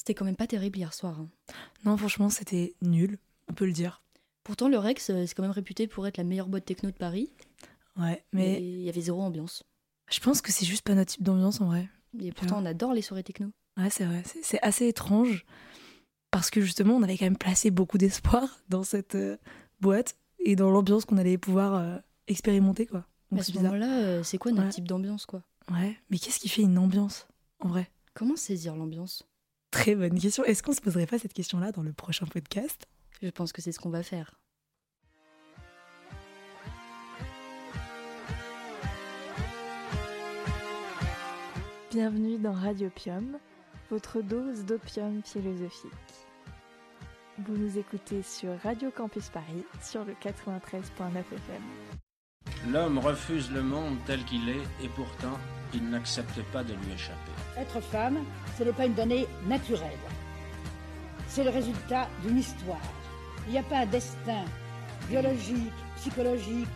C'était quand même pas terrible hier soir. hein. Non, franchement, c'était nul, on peut le dire. Pourtant, le Rex, euh, c'est quand même réputé pour être la meilleure boîte techno de Paris. Ouais, Mais il y avait zéro ambiance. je pense que c'est juste pas notre type d'ambiance en vrai. Et pourtant, on adore les soirées techno. Ouais, c'est vrai. C'est- assez étrange parce que justement, on avait quand même placé beaucoup d'espoir dans cette euh, boîte et dans l'ambiance qu'on allait pouvoir euh, expérimenter, quoi. Donc à ce moment-là, euh, c'est quoi notre Ouais. type d'ambiance, quoi? Ouais, mais qu'est-ce qui fait une ambiance en vrai? Comment saisir l'ambiance? Très bonne question. Est-ce qu'on se poserait pas cette question-là dans le prochain podcast? Je pense que c'est ce qu'on va faire. Bienvenue dans Radiopium, votre dose d'opium philosophique. Vous nous écoutez sur Radio Campus Paris sur le 93.9 FM. L'homme refuse le monde tel qu'il est et pourtant il n'accepte pas de lui échapper. Être femme, ce n'est pas une donnée naturelle. C'est le résultat d'une histoire. Il n'y a pas un destin biologique, psychologique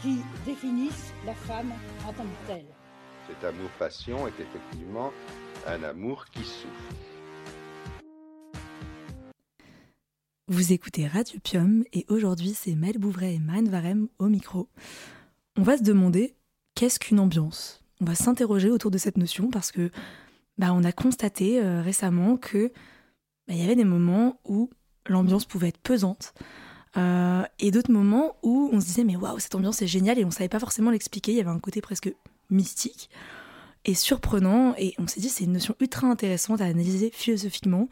qui définisse la femme en tant que telle. Cet amour-passion est effectivement un amour qui souffre. Vous écoutez Radio Pium et aujourd'hui c'est Mel Bouvray et Marine Varem au micro. On va se demander qu'est-ce qu'une ambiance? On va s'interroger autour de cette notion parce que bah, on a constaté euh, récemment que bah, il y avait des moments où l'ambiance pouvait être pesante euh, et d'autres moments où on se disait mais waouh cette ambiance est géniale et on savait pas forcément l'expliquer. Il y avait un côté presque mystique et surprenant et on s'est dit c'est une notion ultra intéressante à analyser philosophiquement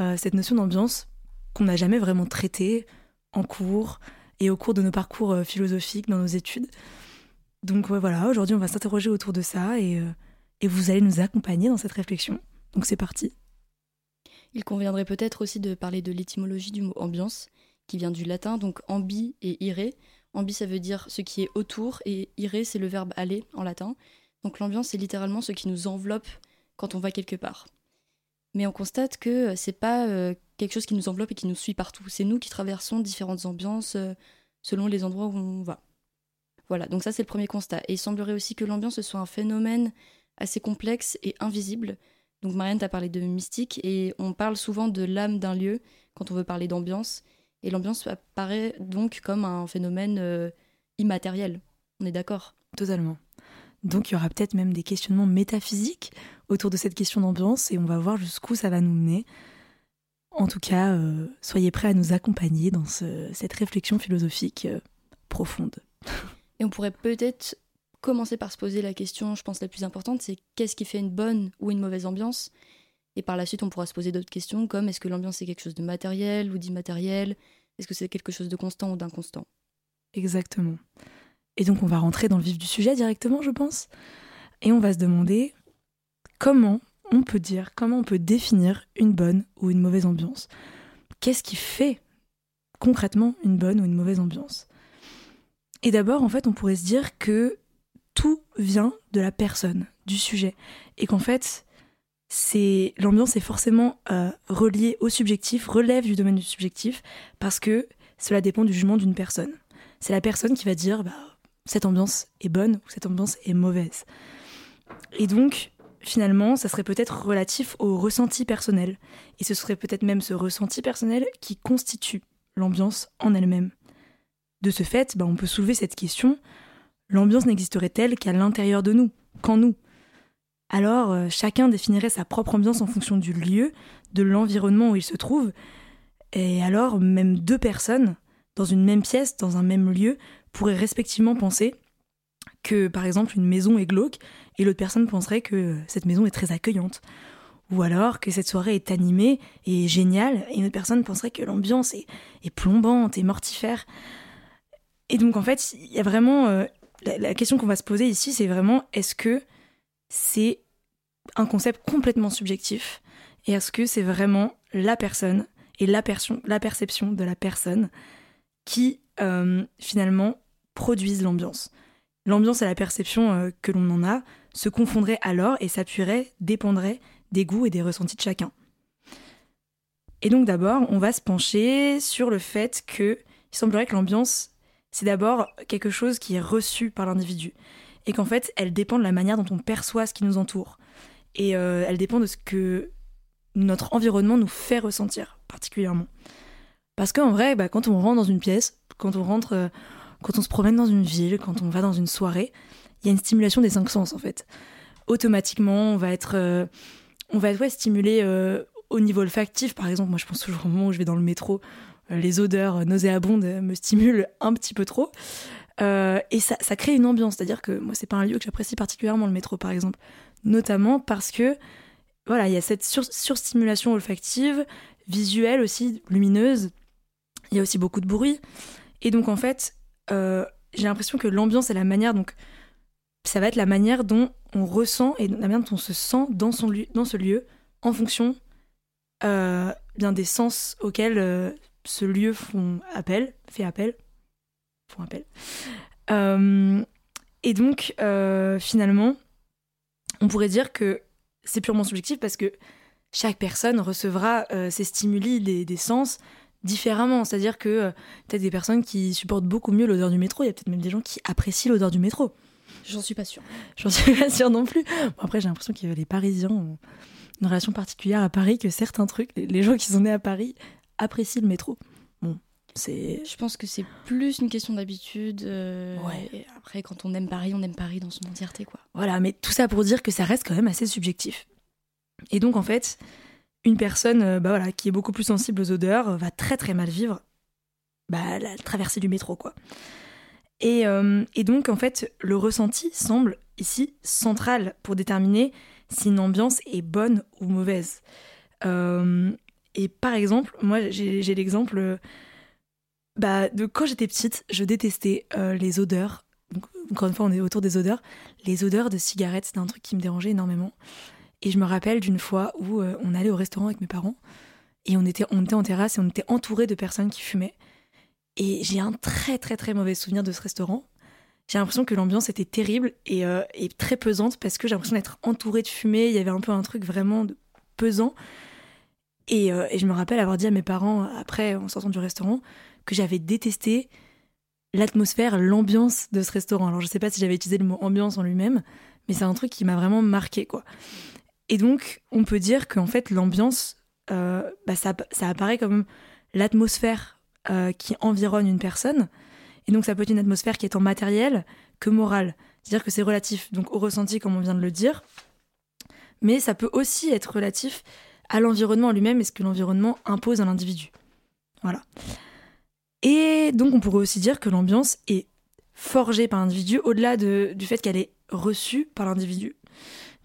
euh, cette notion d'ambiance qu'on n'a jamais vraiment traité en cours et au cours de nos parcours philosophiques dans nos études. Donc voilà, aujourd'hui on va s'interroger autour de ça et, euh, et vous allez nous accompagner dans cette réflexion. Donc c'est parti. Il conviendrait peut-être aussi de parler de l'étymologie du mot ambiance, qui vient du latin, donc ambi et ire. Ambi, ça veut dire ce qui est autour, et ire, c'est le verbe aller en latin. Donc l'ambiance, c'est littéralement ce qui nous enveloppe quand on va quelque part. Mais on constate que c'est pas euh, quelque chose qui nous enveloppe et qui nous suit partout. C'est nous qui traversons différentes ambiances euh, selon les endroits où on va. Voilà, donc ça c'est le premier constat. Et il semblerait aussi que l'ambiance soit un phénomène assez complexe et invisible. Donc Marianne t'a parlé de mystique et on parle souvent de l'âme d'un lieu quand on veut parler d'ambiance. Et l'ambiance apparaît donc comme un phénomène euh, immatériel. On est d'accord? Totalement. Donc il y aura peut-être même des questionnements métaphysiques autour de cette question d'ambiance et on va voir jusqu'où ça va nous mener. En tout cas, euh, soyez prêts à nous accompagner dans ce- cette réflexion philosophique euh, profonde. Et on pourrait peut-être commencer par se poser la question, je pense la plus importante, c'est qu'est-ce qui fait une bonne ou une mauvaise ambiance? Et par la suite, on pourra se poser d'autres questions comme est-ce que l'ambiance c'est quelque chose de matériel ou d'immatériel? Est-ce que c'est quelque chose de constant ou d'inconstant? Exactement. Et donc on va rentrer dans le vif du sujet directement, je pense. Et on va se demander comment on peut dire, comment on peut définir une bonne ou une mauvaise ambiance? Qu'est-ce qui fait concrètement une bonne ou une mauvaise ambiance? Et d'abord, en fait, on pourrait se dire que tout vient de la personne, du sujet, et qu'en fait, c'est l'ambiance est forcément euh, reliée au subjectif, relève du domaine du subjectif, parce que cela dépend du jugement d'une personne. C'est la personne qui va dire bah, cette ambiance est bonne ou cette ambiance est mauvaise. Et donc, finalement, ça serait peut-être relatif au ressenti personnel. Et ce serait peut-être même ce ressenti personnel qui constitue l'ambiance en elle-même. De ce fait, bah, on peut soulever cette question l'ambiance n'existerait-elle qu'à l'intérieur de nous, qu'en nous? Alors, euh, chacun définirait sa propre ambiance en fonction du lieu, de l'environnement où il se trouve. Et alors, même deux personnes, dans une même pièce, dans un même lieu, pourraient respectivement penser que, par exemple, une maison est glauque et l'autre personne penserait que cette maison est très accueillante. Ou alors que cette soirée est animée et géniale et une autre personne penserait que l'ambiance est, est plombante et mortifère. Et donc, en fait, il y a vraiment. euh, la, question qu'on va se poser ici, c'est vraiment est-ce que c'est un concept complètement subjectif et est-ce que c'est vraiment la personne et la, la perception de la personne qui euh, finalement produisent l'ambiance? L'ambiance et la perception euh, que l'on en a se confondraient alors et s'appuieraient, dépendraient des goûts et des ressentis de chacun. Et donc d'abord, on va se pencher sur le fait que il semblerait que l'ambiance, c'est d'abord quelque chose qui est reçu par l'individu et qu'en fait, elle dépend de la manière dont on perçoit ce qui nous entoure. Et euh, elle dépend de ce que notre environnement nous fait ressentir particulièrement. Parce qu'en vrai, bah, quand on rentre dans une pièce, quand on rentre, euh, quand on se promène dans une ville, quand on va dans une soirée, il y a une stimulation des cinq sens en fait. Automatiquement, on va être, euh, on va être stimulé au niveau olfactif, par exemple. Moi, je pense toujours au moment où je vais dans le métro, les odeurs nauséabondes me stimulent un petit peu trop. et ça, ça, crée une ambiance, c'est-à-dire que moi, c'est pas un lieu que j'apprécie particulièrement, le métro, par exemple. Notamment parce que, voilà, il y a cette surstimulation olfactive, visuelle aussi, lumineuse, il y a aussi beaucoup de bruit. Et donc, en fait, euh, j'ai l'impression que l'ambiance et la manière, donc, ça va être la manière dont on ressent et la manière dont on se sent dans, son dans ce lieu en fonction euh, bien des sens auxquels euh, ce lieu font appel, fait appel, font appel. et donc, finalement, on pourrait dire que c'est purement subjectif parce que chaque personne recevra ces stimuli des sens différemment. C'est-à-dire que euh, peut-être des personnes qui supportent beaucoup mieux l'odeur du métro, il y a peut-être même des gens qui apprécient l'odeur du métro. J'en suis pas sûre. J'en suis pas sûre non plus. après, j'ai l'impression que les Parisiens ont une relation particulière à Paris, que certains trucs, les gens qui sont nés à Paris apprécient le métro. Bon, c'est. Je pense que c'est plus une question d'habitude. Euh, ouais. après, quand on aime Paris, on aime Paris dans son entièreté, quoi. Voilà, mais tout ça pour dire que ça reste quand même assez subjectif. Et donc, en fait, une personne euh, bah voilà, qui est beaucoup plus sensible aux odeurs euh, va très très mal vivre bah, la traversée du métro. quoi. Et, euh, et, donc, en fait, le ressenti semble ici central pour déterminer si une ambiance est bonne ou mauvaise. Et par exemple, moi, j'ai l'exemple bah, de quand j'étais petite, je détestais les odeurs. Encore une fois, on est autour des odeurs. Les odeurs de cigarettes, c'était un truc qui me dérangeait énormément. Et je me rappelle d'une fois où euh, on allait au restaurant avec mes parents et on était, on était en terrasse et on était entouré de personnes qui fumaient. Et j'ai un très très très mauvais souvenir de ce restaurant. J'ai l'impression que l'ambiance était terrible et, euh, et, très pesante parce que j'ai l'impression d'être entouré de fumée. Il y avait un peu un truc vraiment pesant. Et, euh, et, je me rappelle avoir dit à mes parents, après, en sortant du restaurant, que j'avais détesté l'atmosphère, l'ambiance de ce restaurant. Alors je sais pas si j'avais utilisé le mot ambiance en lui-même, mais c'est un truc qui m'a vraiment marqué, quoi. Et donc, on peut dire qu'en fait, l'ambiance, euh, bah, ça, apparaît comme l'atmosphère euh, qui environne une personne. Et donc, ça peut être une atmosphère qui est en matériel que morale. C'est-à-dire que c'est relatif donc au ressenti, comme on vient de le dire. Mais ça peut aussi être relatif à l'environnement lui-même et ce que l'environnement impose à l'individu. Voilà. Et donc, on pourrait aussi dire que l'ambiance est forgée par l'individu au-delà du fait qu'elle est reçue par l'individu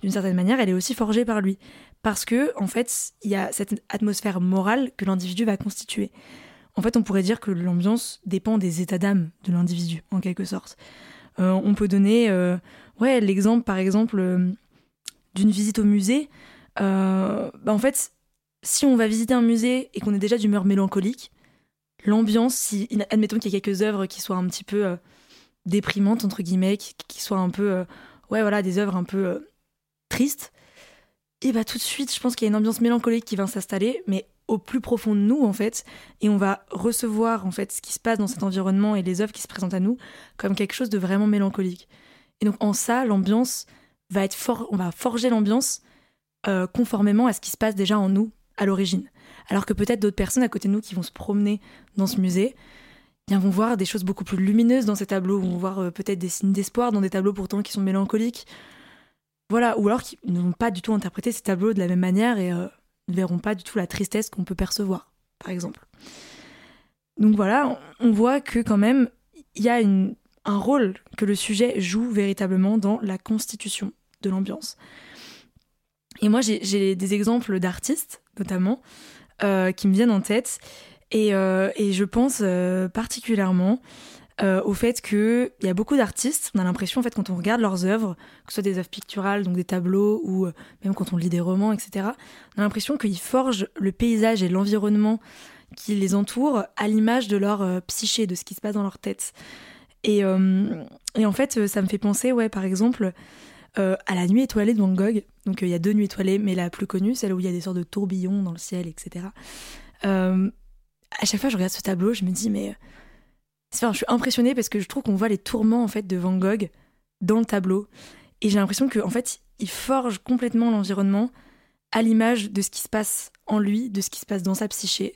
d'une certaine manière, elle est aussi forgée par lui. Parce que, en fait, il y a cette atmosphère morale que l'individu va constituer. En fait, on pourrait dire que l'ambiance dépend des états d'âme de l'individu, en quelque sorte. Euh, on peut donner euh, l'exemple, par exemple, euh, d'une visite au musée. Bah, en fait, si on va visiter un musée et qu'on est déjà d'humeur mélancolique, l'ambiance, si, admettons qu'il y a quelques œuvres qui soient un petit peu déprimantes, entre guillemets, qui, soient un peu, ouais, voilà, des œuvres un peu triste, et bah tout de suite, je pense qu'il y a une ambiance mélancolique qui va s'installer, mais au plus profond de nous en fait, et on va recevoir en fait ce qui se passe dans cet environnement et les œuvres qui se présentent à nous comme quelque chose de vraiment mélancolique. Et donc en ça, l'ambiance va être fort, on va forger l'ambiance euh, conformément à ce qui se passe déjà en nous à l'origine. Alors que peut-être d'autres personnes à côté de nous qui vont se promener dans ce musée, eh bien vont voir des choses beaucoup plus lumineuses dans ces tableaux, vont voir euh, peut-être des signes d'espoir dans des tableaux pourtant qui sont mélancoliques, voilà, ou alors qu'ils n'ont pas du tout interprété ces tableaux de la même manière et euh, ne verront pas du tout la tristesse qu'on peut percevoir, par exemple. Donc voilà, on voit que quand même, il y a un rôle que le sujet joue véritablement dans la constitution de l'ambiance. Et moi, j'ai des exemples d'artistes, notamment, euh, qui me viennent en tête. Et, euh, je pense particulièrement euh, au fait qu'il y a beaucoup d'artistes, on a l'impression, en fait, quand on regarde leurs œuvres, que ce soit des œuvres picturales, donc des tableaux, ou même quand on lit des romans, etc., on a l'impression qu'ils forgent le paysage et l'environnement qui les entoure à l'image de leur psyché, de ce qui se passe dans leur tête. Et, en fait, ça me fait penser, ouais, par exemple, à la nuit étoilée de Van Gogh. Donc il y a deux nuits étoilées, mais la plus connue, celle où il y a des sortes de tourbillons dans le ciel, etc. à chaque fois, je regarde ce tableau, je me dis, mais je suis impressionnée parce que je trouve qu'on voit les tourments en fait de Van Gogh dans le tableau et j'ai l'impression que en fait il forge complètement l'environnement à l'image de ce qui se passe en lui, de ce qui se passe dans sa psyché.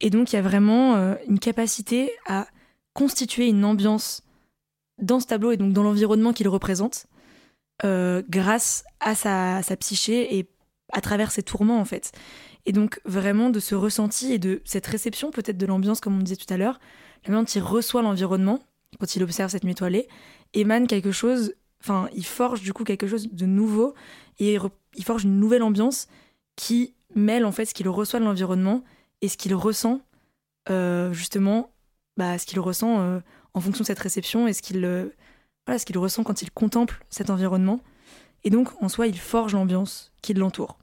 Et donc il y a vraiment euh, une capacité à constituer une ambiance dans ce tableau et donc dans l'environnement qu'il représente, euh, grâce à sa, psyché et à travers ses tourments en fait. Et donc vraiment de ce ressenti et de cette réception peut-être de l'ambiance, comme on disait tout à l'heure, la manière il reçoit l'environnement quand il observe cette nuit étoilée, émane quelque chose, enfin il forge du coup quelque chose de nouveau et il forge une nouvelle ambiance qui mêle en fait ce qu'il reçoit de l'environnement et ce qu'il ressent euh, justement, bah, ce qu'il ressent euh, en fonction de cette réception et ce qu'il voilà, ce qu'il ressent quand il contemple cet environnement. Et donc en soi, il forge l'ambiance qui l'entoure.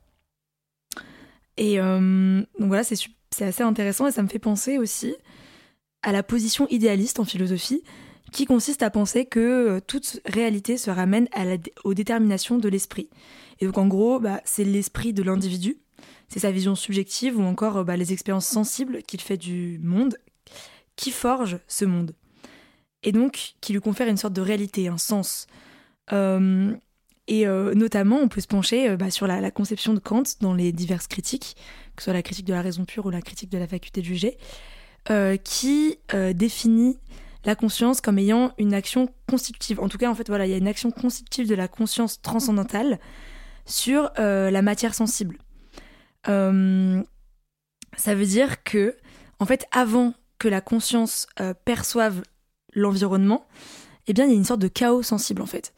Et donc voilà, c'est assez intéressant et ça me fait penser aussi à la position idéaliste en philosophie qui consiste à penser que toute réalité se ramène à la, aux déterminations de l'esprit. Et donc en gros, bah, c'est l'esprit de l'individu c'est sa vision subjective ou encore euh, bah, les expériences sensibles qu'il fait du monde qui forgent ce monde. Et donc qui lui confèrent une sorte de réalité, un sens. Euh, et euh, notamment, on peut se pencher bah, sur la, conception de Kant dans les diverses critiques, que ce soit la critique de la raison pure ou la critique de la faculté de juger, qui définit la conscience comme ayant une action constitutive. En tout cas, en fait, voilà, il y a une action constitutive de la conscience transcendantale sur la matière sensible. Euh, ça veut dire que, en fait, avant que la conscience euh, perçoive l'environnement, eh bien, il y a une sorte de chaos sensible, en fait.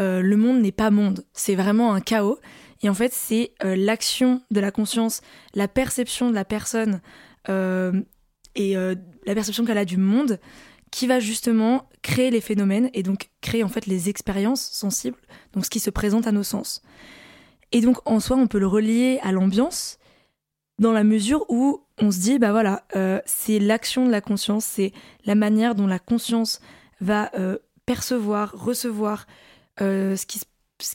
Euh, le monde n'est pas monde, c'est vraiment un chaos. Et en fait, c'est l'action de la conscience, la perception de la personne et la perception qu'elle a du monde qui va justement créer les phénomènes et donc créer en fait les expériences sensibles, donc ce qui se présente à nos sens. Et donc en soi, on peut le relier à l'ambiance dans la mesure où on se dit, bah voilà, euh, c'est l'action de la conscience, c'est la manière dont la conscience va euh, percevoir, recevoir euh, ce, qui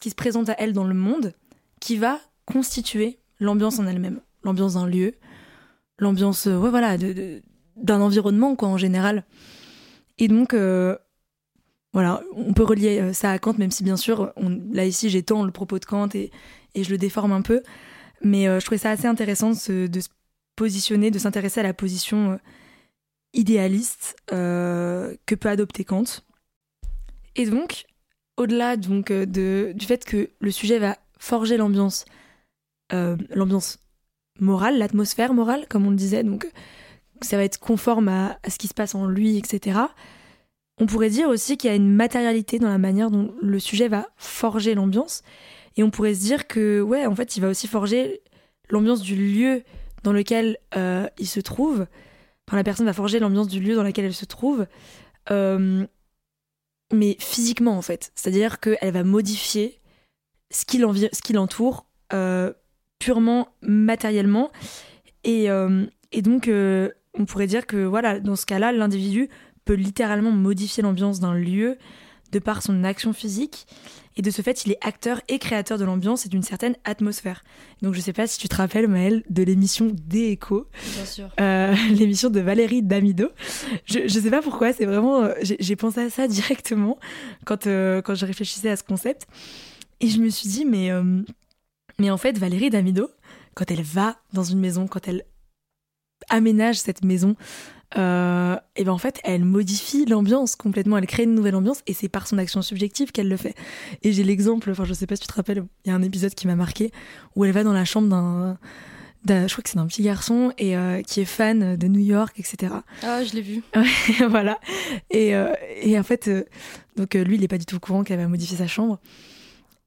se, présente à elle dans le monde, qui va constituer l'ambiance en elle-même, l'ambiance d'un lieu, l'ambiance, ouais, voilà, d'un environnement quoi en général. Et donc voilà, on peut relier ça à Kant, même si bien sûr, là ici j'étends le propos de Kant et, et je le déforme un peu. Mais euh, je trouvais ça assez intéressant de se, positionner, de s'intéresser à la position euh, idéaliste euh, que peut adopter Kant. Et donc, au-delà donc de, du fait que le sujet va forger l'ambiance, l'ambiance morale, l'atmosphère morale, comme on le disait, donc ça va être conforme à, ce qui se passe en lui, etc. On pourrait dire aussi qu'il y a une matérialité dans la manière dont le sujet va forger l'ambiance et on pourrait se dire que, ouais, en fait, il va aussi forger l'ambiance du lieu dans lequel euh, il se trouve. Enfin, la personne va forger l'ambiance du lieu dans lequel elle se trouve. Euh, mais physiquement, en fait. C'est-à-dire qu'elle va modifier ce qui l'entoure euh, purement matériellement. Et, et donc, on pourrait dire que, voilà, dans ce cas-là, l'individu peut littéralement modifier l'ambiance d'un lieu de par son action physique. Et de ce fait, il est acteur et créateur de l'ambiance et d'une certaine atmosphère. Donc je sais pas si tu te rappelles, Maëlle, de l'émission Des Échos. Bien sûr. Euh, l'émission de Valérie Damido. Je, je sais pas pourquoi, c'est vraiment... Euh, j'ai pensé à ça directement quand, euh, quand je réfléchissais à ce concept. Et je me suis dit, mais, mais en fait, Valérie Damido, quand elle va dans une maison, quand elle aménage cette maison, euh, et ben en fait, elle modifie l'ambiance complètement. Elle crée une nouvelle ambiance et c'est par son action subjective qu'elle le fait. Et j'ai l'exemple, enfin, je sais pas si tu te rappelles, il y a un épisode qui m'a marqué où elle va dans la chambre d'un. je crois que c'est d'un petit garçon et euh, qui est fan de New York, etc. Ah, je l'ai vu. voilà. Et, euh, et, en fait, donc lui, il est pas du tout au courant qu'elle va modifier sa chambre.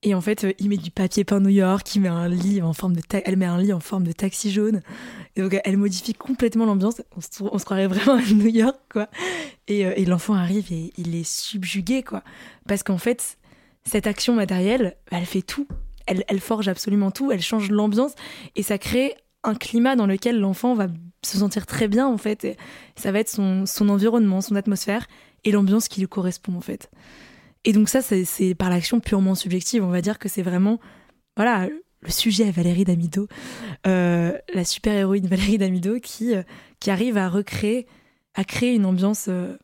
Et en fait, il met du papier peint New York, il met un lit en forme de elle met un lit en forme de taxi jaune. Et donc elle modifie complètement l'ambiance. On se, croirait vraiment à New York, quoi. Et, euh, et l'enfant arrive et il est subjugué, quoi. Parce qu'en fait, cette action matérielle, elle fait tout. Elle, elle forge absolument tout. Elle change l'ambiance et ça crée un climat dans lequel l'enfant va se sentir très bien, en fait. Et ça va être son, son environnement, son atmosphère et l'ambiance qui lui correspond, en fait. Et donc ça, c'est par l'action purement subjective. On va dire que c'est vraiment, voilà, le sujet à Valérie Damido, euh, la super-héroïne Valérie Damido qui, euh, qui arrive à recréer, à créer une ambiance euh,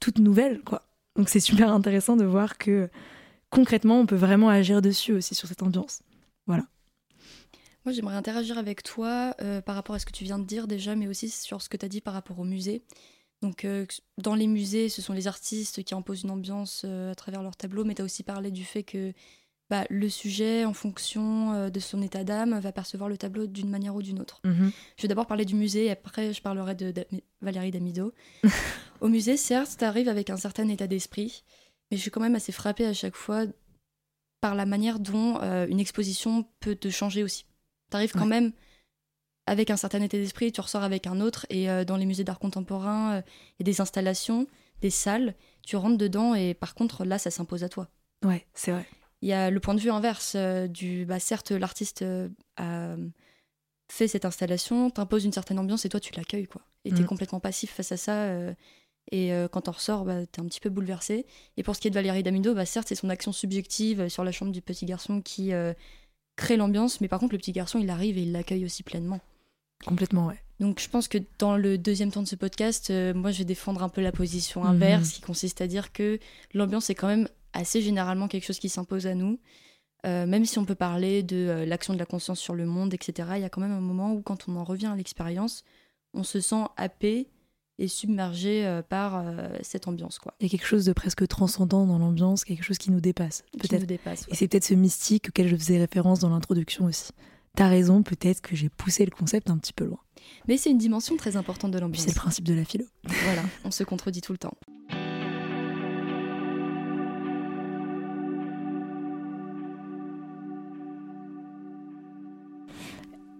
toute nouvelle, quoi. Donc c'est super intéressant de voir que concrètement, on peut vraiment agir dessus aussi sur cette ambiance. Voilà. Moi, j'aimerais interagir avec toi par rapport à ce que tu viens de dire déjà, mais aussi sur ce que tu as dit par rapport au musée. Donc, euh, dans les musées, ce sont les artistes qui imposent une ambiance euh, à travers leurs tableaux, mais tu as aussi parlé du fait que bah, le sujet, en fonction de son état d'âme, va percevoir le tableau d'une manière ou d'une autre. Mhm. Je vais d'abord parler du musée, et après, je parlerai de, de Valérie Damido. Au musée, certes, tu arrives avec un certain état d'esprit, mais je suis quand même assez frappée à chaque fois par la manière dont une exposition peut te changer aussi. Tu arrives quand Ouais. même avec un certain état d'esprit, tu ressors avec un autre. Et euh, dans les musées d'art contemporain, euh, il y a des installations, des salles, tu rentres dedans et par contre, là, ça s'impose à toi. Ouais, c'est vrai. Il y a le point de vue inverse euh, du. Bah, certes, l'artiste a fait cette installation, t'impose une certaine ambiance et toi, tu l'accueilles, quoi. Et t'es Mm. complètement passif face à ça. et euh, quand t'en ressors, bah, t'es un petit peu bouleversé. Et pour ce qui est de Valérie Damido, bah, certes, c'est son action subjective sur la chambre du petit garçon qui euh, crée l'ambiance, mais par contre, le petit garçon, il arrive et il l'accueille aussi pleinement. Complètement, ouais. Donc je pense que dans le deuxième temps de ce podcast, euh, moi je vais défendre un peu la position Mhm. inverse, qui consiste à dire que l'ambiance est quand même assez généralement quelque chose qui s'impose à nous. Euh, même si on peut parler de euh, l'action de la conscience sur le monde, etc., il y a quand même un moment où quand on en revient à l'expérience, on se sent happé et submergé par cette ambiance, quoi. Il y a quelque chose de presque transcendant dans l'ambiance, quelque chose qui nous dépasse. Peut-être dépasse. Et c'est peut-être ce mystique auquel je faisais référence dans l'introduction aussi. T'as raison, peut-être que j'ai poussé le concept un petit peu loin. Mais c'est une dimension très importante de l'ambiance. c'est le principe de la philo. Voilà, on se contredit tout le temps.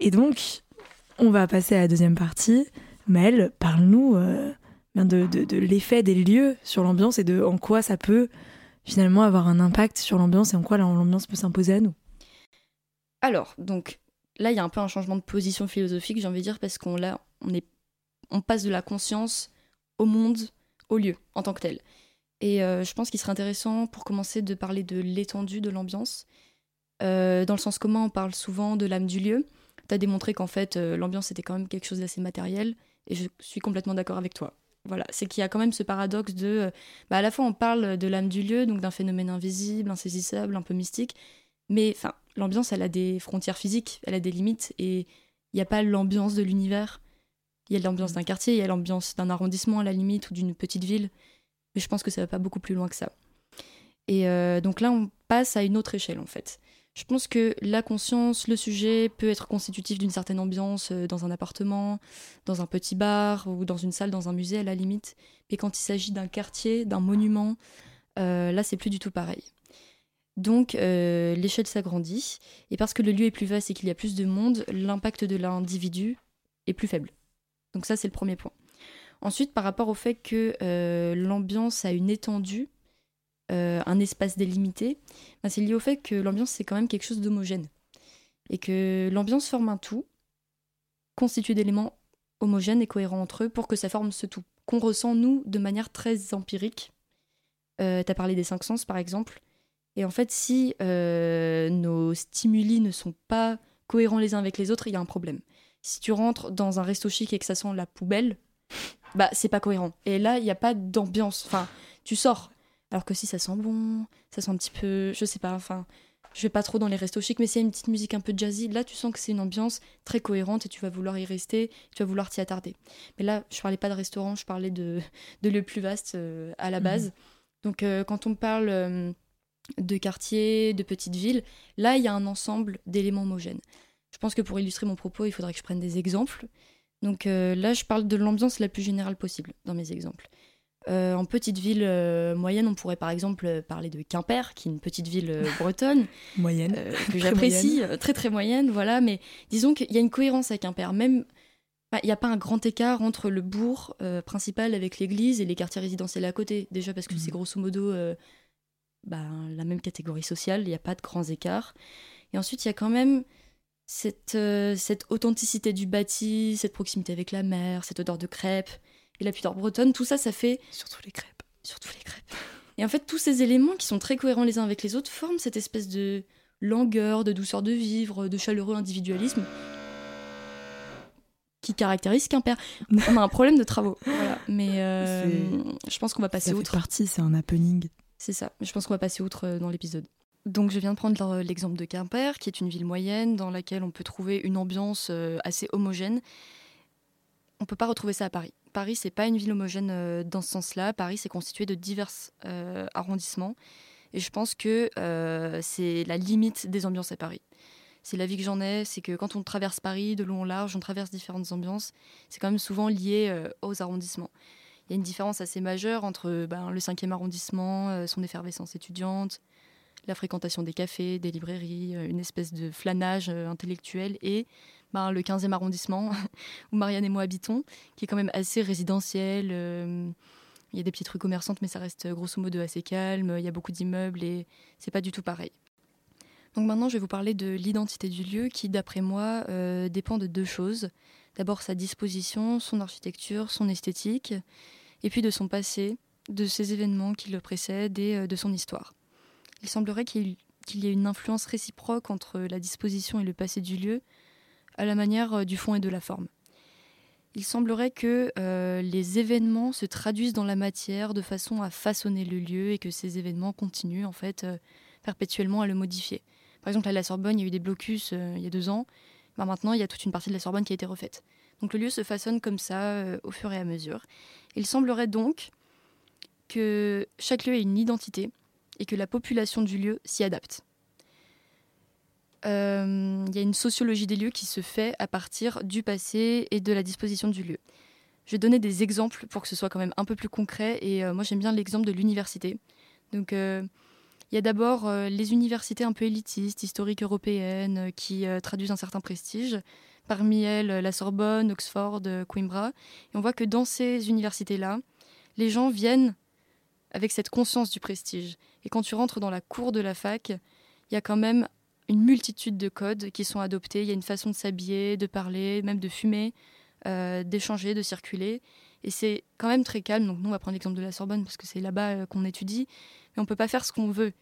Et donc, on va passer à la deuxième partie. Mel, parle-nous euh, de- de l'effet des lieux sur l'ambiance et de en quoi ça peut finalement avoir un impact sur l'ambiance et en quoi l'ambiance peut s'imposer à nous. Alors, donc là, il y a un peu un changement de position philosophique, j'ai envie de dire, parce qu'on là, on, est, on passe de la conscience au monde, au lieu, en tant que tel. Et euh, je pense qu'il serait intéressant, pour commencer, de parler de l'étendue de l'ambiance. Euh, dans le sens commun, on parle souvent de l'âme du lieu. Tu as démontré qu'en fait, euh, l'ambiance était quand même quelque chose d'assez matériel, et je suis complètement d'accord avec toi. Voilà, c'est qu'il y a quand même ce paradoxe de. bah, à la fois, on parle de l'âme du lieu, donc d'un phénomène invisible, insaisissable, un peu mystique, mais enfin, l'ambiance, elle a des frontières physiques, elle a des limites, et il n'y a pas l'ambiance de l'univers. Il y a l'ambiance d'un quartier, il y a l'ambiance d'un arrondissement à la limite, ou d'une petite ville, mais je pense que ça va pas beaucoup plus loin que ça. Et euh, donc là, on passe à une autre échelle, en fait. Je pense que la conscience, le sujet peut être constitutif d'une certaine ambiance euh, dans un appartement, dans un petit bar ou dans une salle, dans un musée à la limite. Mais quand il s'agit d'un quartier, d'un monument, euh, là c'est plus du tout pareil. Donc euh, l'échelle s'agrandit et parce que le lieu est plus vaste et qu'il y a plus de monde, l'impact de l'individu est plus faible. Donc ça c'est le premier point. Ensuite par rapport au fait que euh, l'ambiance a une étendue, euh, un espace délimité, ben, c'est lié au fait que l'ambiance c'est quand même quelque chose d'homogène et que l'ambiance forme un tout constitué d'éléments homogènes et cohérents entre eux pour que ça forme ce tout qu'on ressent nous de manière très empirique. T'as parlé des cinq sens par exemple. Et en fait, si euh, nos stimuli ne sont pas cohérents les uns avec les autres, il y a un problème. Si tu rentres dans un resto chic et que ça sent la poubelle, bah c'est pas cohérent. Et là, il n'y a pas d'ambiance. Enfin, tu sors. Alors que si ça sent bon, ça sent un petit peu, je sais pas, enfin, je vais pas trop dans les restos chics, mais s'il y a une petite musique un peu jazzy, là tu sens que c'est une ambiance très cohérente et tu vas vouloir y rester, tu vas vouloir t'y attarder. Mais là, je parlais pas de restaurant, je parlais de, de lieux plus vastes euh, à la base. Donc euh, quand on parle euh, de quartier, de petites villes, là il y a un ensemble d'éléments homogènes. Je pense que pour illustrer mon propos, il faudrait que je prenne des exemples. Donc euh, là, je parle de l'ambiance la plus générale possible dans mes exemples. Euh, en petite ville euh, moyenne, on pourrait par exemple parler de Quimper, qui est une petite ville bretonne Moyenne. que j'apprécie, très très moyenne, voilà. Mais disons qu'il y a une cohérence à Quimper. Même, enfin, il n'y a pas un grand écart entre le bourg principal avec l'église et les quartiers résidentiels à côté. Déjà parce que Mhm. c'est grosso modo ben, la même catégorie sociale, il n'y a pas de grands écarts. Et ensuite, il y a quand même cette, euh, cette authenticité du bâti, cette proximité avec la mer, cette odeur de crêpes et la pudeur bretonne. Tout ça, ça fait Surtout les crêpes. surtout les crêpes. Et en fait, tous ces éléments qui sont très cohérents les uns avec les autres forment cette espèce de langueur, de douceur de vivre, de chaleureux individualisme qui caractérise Quimper. On a un problème de travaux, voilà. Mais euh, je pense qu'on va passer Ça fait outre. partie, c'est un happening. C'est ça. Je pense qu'on va passer outre euh, dans l'épisode. Donc je viens de prendre l'exemple de Quimper, qui est une ville moyenne dans laquelle on peut trouver une ambiance euh, assez homogène. On ne peut pas retrouver ça à Paris. Paris, c'est pas une ville homogène euh, dans ce sens-là. Paris, c'est constitué de divers arrondissements. Et je pense que c'est la limite des ambiances à Paris. C'est la vie que j'en ai, c'est que quand on traverse Paris de long en large, on traverse différentes ambiances. C'est quand même souvent lié aux arrondissements. Il y a une différence assez majeure entre ben, le 5e arrondissement, son effervescence étudiante, la fréquentation des cafés, des librairies, euh, une espèce de flanage euh, intellectuel et ben, le 15e arrondissement où Marianne et moi habitons, qui est quand même assez résidentiel. Euh, il y a des petites rues commerçantes, mais ça reste grosso modo assez calme. Il y a beaucoup d'immeubles et c'est pas du tout pareil. Donc maintenant, je vais vous parler de l'identité du lieu qui, d'après moi, dépend de deux choses. D'abord sa disposition, son architecture, son esthétique, et puis de son passé, de ses événements qui le précèdent et de son histoire il semblerait qu'il y ait une influence réciproque entre la disposition et le passé du lieu, à la manière euh, du fond et de la forme. Il semblerait que euh, les événements se traduisent dans la matière de façon à façonner le lieu et que ces événements continuent en fait euh, perpétuellement à le modifier. Par exemple, à la Sorbonne, il y a eu des blocus il y a deux ans. Ben, maintenant, il y a toute une partie de la Sorbonne qui a été refaite. Donc le lieu se façonne comme ça au fur et à mesure. Il semblerait donc que chaque lieu ait une identité, et que la population du lieu s'y adapte. Euh, il y a une sociologie des lieux qui se fait à partir du passé et de la disposition du lieu. Je vais donner des exemples pour que ce soit quand même un peu plus concret et euh, moi j'aime bien l'exemple de l'université. Donc euh, il y a d'abord les universités un peu élitistes, historiques européennes, qui traduisent un certain prestige. Parmi elles, la Sorbonne, Oxford, Coimbra. Et on voit que dans ces universités-là, les gens viennent avec cette conscience du prestige. Et quand tu rentres dans la cour de la fac, il y a quand même une multitude de codes qui sont adoptés. Il y a une façon de s'habiller, de parler, même de fumer, euh, d'échanger, de circuler. Et c'est quand même très calme. Donc nous, on va prendre l'exemple de la Sorbonne parce que c'est là-bas euh, qu'on étudie. Mais on peut pas faire ce qu'on veut.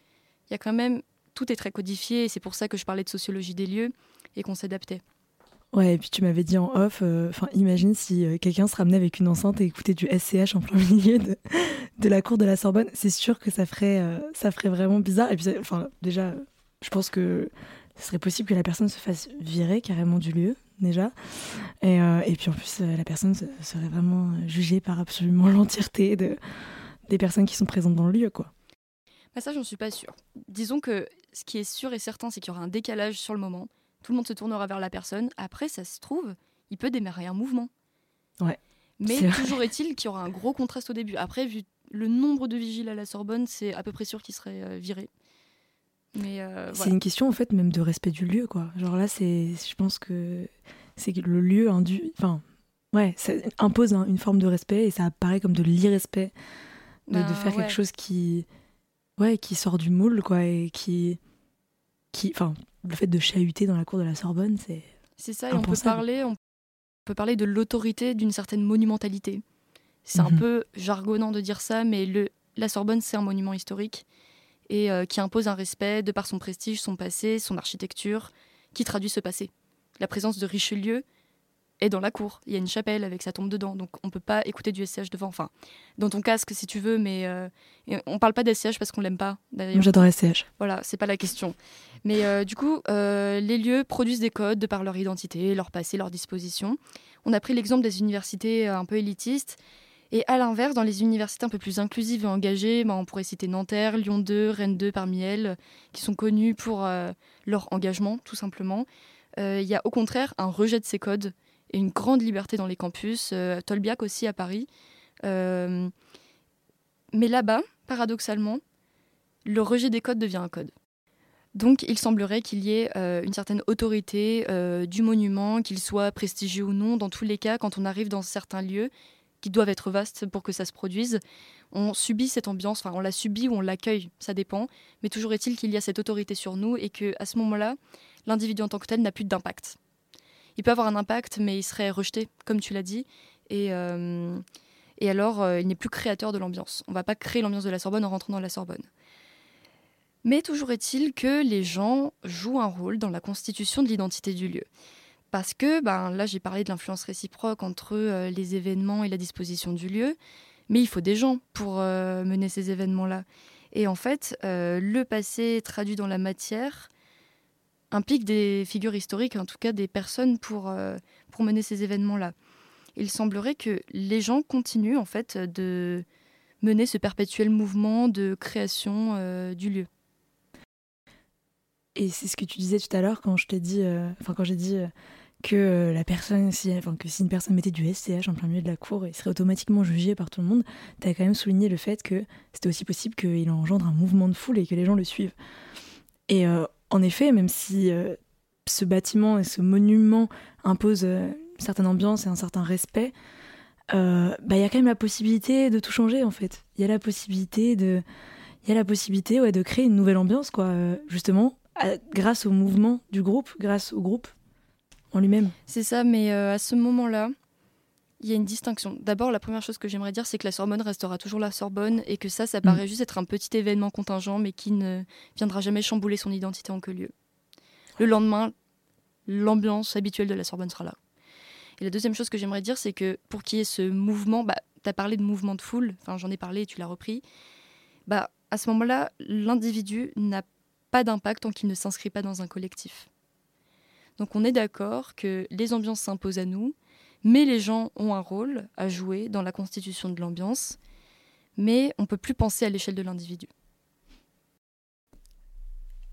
Il y a quand même... Tout est très codifié et c'est pour ça que je parlais de sociologie des lieux et qu'on s'adaptait. Ouais, et puis tu m'avais dit en off, euh, enfin imagine si euh, quelqu'un se ramenait avec une enceinte et écoutait du SCH en plein milieu de, la cour de la Sorbonne, c'est sûr que ça ferait, euh, ça ferait vraiment bizarre. Et puis, enfin, déjà, je pense que ce serait possible que la personne se fasse virer carrément du lieu, déjà. Et, puis en plus, la personne serait vraiment jugée par absolument l'entièreté de, des personnes qui sont présentes dans le lieu, quoi. Bah ça, j'en suis pas sûre. Disons que ce qui est sûr et certain, c'est qu'il y aura un décalage sur le moment tout le monde se tournera vers la personne. Après, ça se trouve, il peut démarrer un mouvement. Ouais. Mais toujours est-il qu'il y aura un gros contraste au début. Après, vu le nombre de vigiles à la Sorbonne, c'est à peu près sûr qu'il serait euh, viré. Mais euh, c'est une question en fait même de respect du lieu, quoi. Genre là, c'est, je pense que c'est le lieu indu... enfin, ouais, ça impose une forme de respect et ça apparaît comme de l'irrespect de, de, bah, faire quelque chose qui, ouais, qui sort du moule, quoi, et qui, qui, enfin, le fait de chahuter dans la cour de la Sorbonne, c'est. C'est ça, et on peut parler, on peut parler de l'autorité d'une certaine monumentalité. C'est un mhm. peu jargonnant de dire ça, mais le, la Sorbonne, c'est un monument historique et euh, qui impose un respect de par son prestige, son passé, son architecture, qui traduit ce passé. La présence de Richelieu est dans la cour. Il y a une chapelle avec sa tombe dedans, donc on peut pas écouter du SCH devant. Enfin, dans ton casque si tu veux, mais euh, on parle pas d'SCH parce qu'on l'aime pas. J'adore SCH. Voilà, c'est pas la question. Mais euh, du coup, euh, les lieux produisent des codes de par leur identité, leur passé, leur disposition. On a pris l'exemple des universités un peu élitistes. Et à l'inverse, dans les universités un peu plus inclusives et engagées, bah, on pourrait citer Nanterre, Lyon 2, Rennes 2 parmi elles, qui sont connues pour leur engagement, tout simplement. Il y a au contraire un rejet de ces codes une grande liberté dans les campus, euh, Tolbiac aussi à Paris. Euh, mais là-bas, paradoxalement, le rejet des codes devient un code. Donc il semblerait qu'il y ait euh, une certaine autorité du monument, qu'il soit prestigieux ou non. Dans tous les cas, quand on arrive dans certains lieux qui doivent être vastes pour que ça se produise, on subit cette ambiance, enfin on la subit ou on l'accueille, ça dépend. Mais toujours est-il qu'il y a cette autorité sur nous et que à ce moment-là, l'individu en tant que tel n'a plus d'impact il peut avoir un impact, mais il serait rejeté, comme tu l'as dit. Et, euh, et alors, euh, il n'est plus créateur de l'ambiance. On ne va pas créer l'ambiance de la Sorbonne en rentrant dans la Sorbonne. Mais toujours est-il que les gens jouent un rôle dans la constitution de l'identité du lieu. Parce que, ben, là j'ai parlé de l'influence réciproque entre euh, les événements et la disposition du lieu, mais il faut des gens pour mener ces événements-là. Et en fait, le passé traduit dans la matière implique des figures historiques, en tout cas des personnes pour, euh, pour mener ces événements-là. Il semblerait que les gens continuent en fait de mener ce perpétuel mouvement de création euh, du lieu. Et c'est ce que tu disais tout à l'heure quand je t'ai dit, euh, quand j'ai dit que la personne, si, que si une personne mettait du SCH en plein milieu de la cour, il serait automatiquement jugé par tout le monde. Tu as quand même souligné le fait que c'était aussi possible qu'il engendre un mouvement de foule et que les gens le suivent. Et en effet, même si euh, ce bâtiment et ce monument imposent euh, une certaine ambiance et un certain respect, euh, bah, il y a quand même la possibilité de tout changer en fait. Il y a la possibilité de, y a la possibilité ouais, de créer une nouvelle ambiance quoi, justement, grâce au mouvement du groupe, grâce au groupe en lui-même. C'est ça, mais à ce moment-là, il y a une distinction. D'abord, la première chose que j'aimerais dire, c'est que la Sorbonne restera toujours la Sorbonne et que ça, ça mm. paraît juste être un petit événement contingent, mais qui ne viendra jamais chambouler son identité en que lieu. Le lendemain, l'ambiance habituelle de la Sorbonne sera là. Et la deuxième chose que j'aimerais dire, c'est que pour qu'il y ait ce mouvement, bah, tu as parlé de mouvement de foule, enfin j'en ai parlé et tu l'as repris, bah, à ce moment-là, l'individu n'a pas d'impact tant qu'il ne s'inscrit pas dans un collectif. Donc on est d'accord que les ambiances s'imposent à nous, mais les gens ont un rôle à jouer dans la constitution de l'ambiance, mais on ne peut plus penser à l'échelle de l'individu.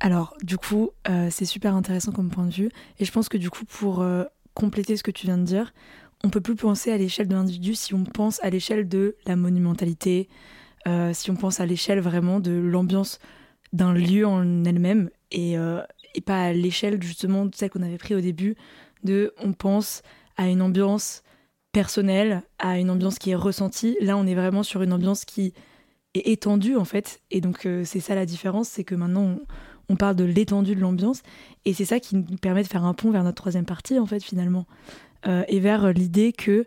Alors, du coup, euh, c'est super intéressant comme point de vue, et je pense que du coup, pour euh, compléter ce que tu viens de dire, on peut plus penser à l'échelle de l'individu si on pense à l'échelle de la monumentalité, euh, si on pense à l'échelle vraiment de l'ambiance d'un lieu en elle-même, et, pas à l'échelle justement de celle qu'on avait pris au début, de on pense à une ambiance personnelle, à une ambiance qui est ressentie. Là, on est vraiment sur une ambiance qui est étendue, en fait. Et donc, euh, c'est ça la différence, c'est que maintenant, on, parle de l'étendue de l'ambiance. Et c'est ça qui nous permet de faire un pont vers notre troisième partie, en fait, finalement. Euh, et vers l'idée que,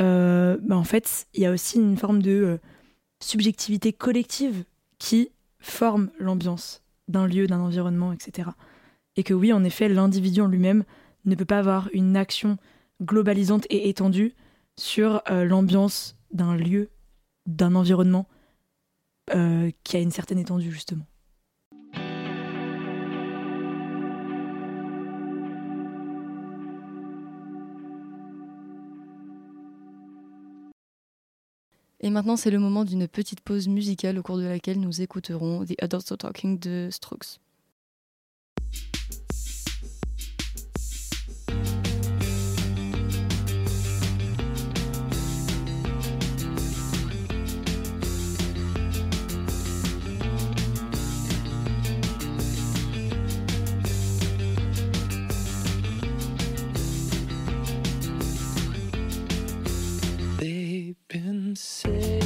euh, bah, en fait, il y a aussi une forme de subjectivité collective qui forme l'ambiance d'un lieu, d'un environnement, etc. Et que oui, en effet, l'individu en lui-même ne peut pas avoir une action globalisante et étendue sur euh, l'ambiance d'un lieu, d'un environnement euh, qui a une certaine étendue justement. Et maintenant, c'est le moment d'une petite pause musicale au cours de laquelle nous écouterons The Adults Are Talking de Strokes. Say.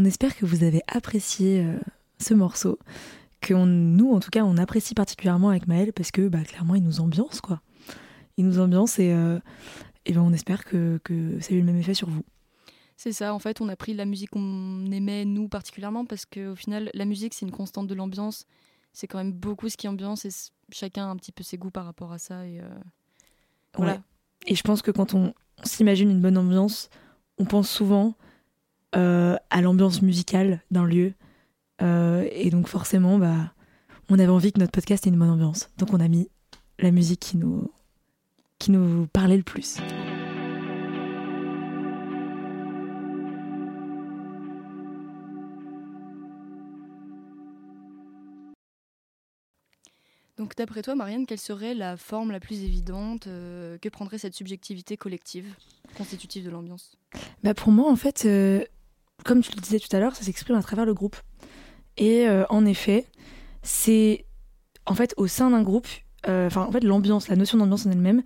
On espère que vous avez apprécié euh, ce morceau, que nous, en tout cas, on apprécie particulièrement avec Maël parce que bah, clairement, il nous ambiance, quoi. Il nous ambiance et, euh, et ben, on espère que, que ça a eu le même effet sur vous. C'est ça, en fait, on a pris la musique qu'on aimait, nous, particulièrement, parce qu'au final, la musique, c'est une constante de l'ambiance. C'est quand même beaucoup ce qui ambiance et chacun a un petit peu ses goûts par rapport à ça. Et, euh, voilà. Et je pense que quand on s'imagine une bonne ambiance, on pense souvent à l'ambiance musicale d'un lieu. Euh, et donc forcément, bah, on avait envie que notre podcast ait une bonne ambiance. Donc on a mis la musique qui nous, qui nous parlait le plus. Donc d'après toi, Marianne, quelle serait la forme la plus évidente euh, que prendrait cette subjectivité collective constitutive de l'ambiance? Bah Pour moi, en fait, comme tu le disais tout à l'heure, ça s'exprime à travers le groupe. Et euh, en effet, c'est en fait au sein d'un groupe, euh, enfin en fait l'ambiance, la notion d'ambiance en elle-même,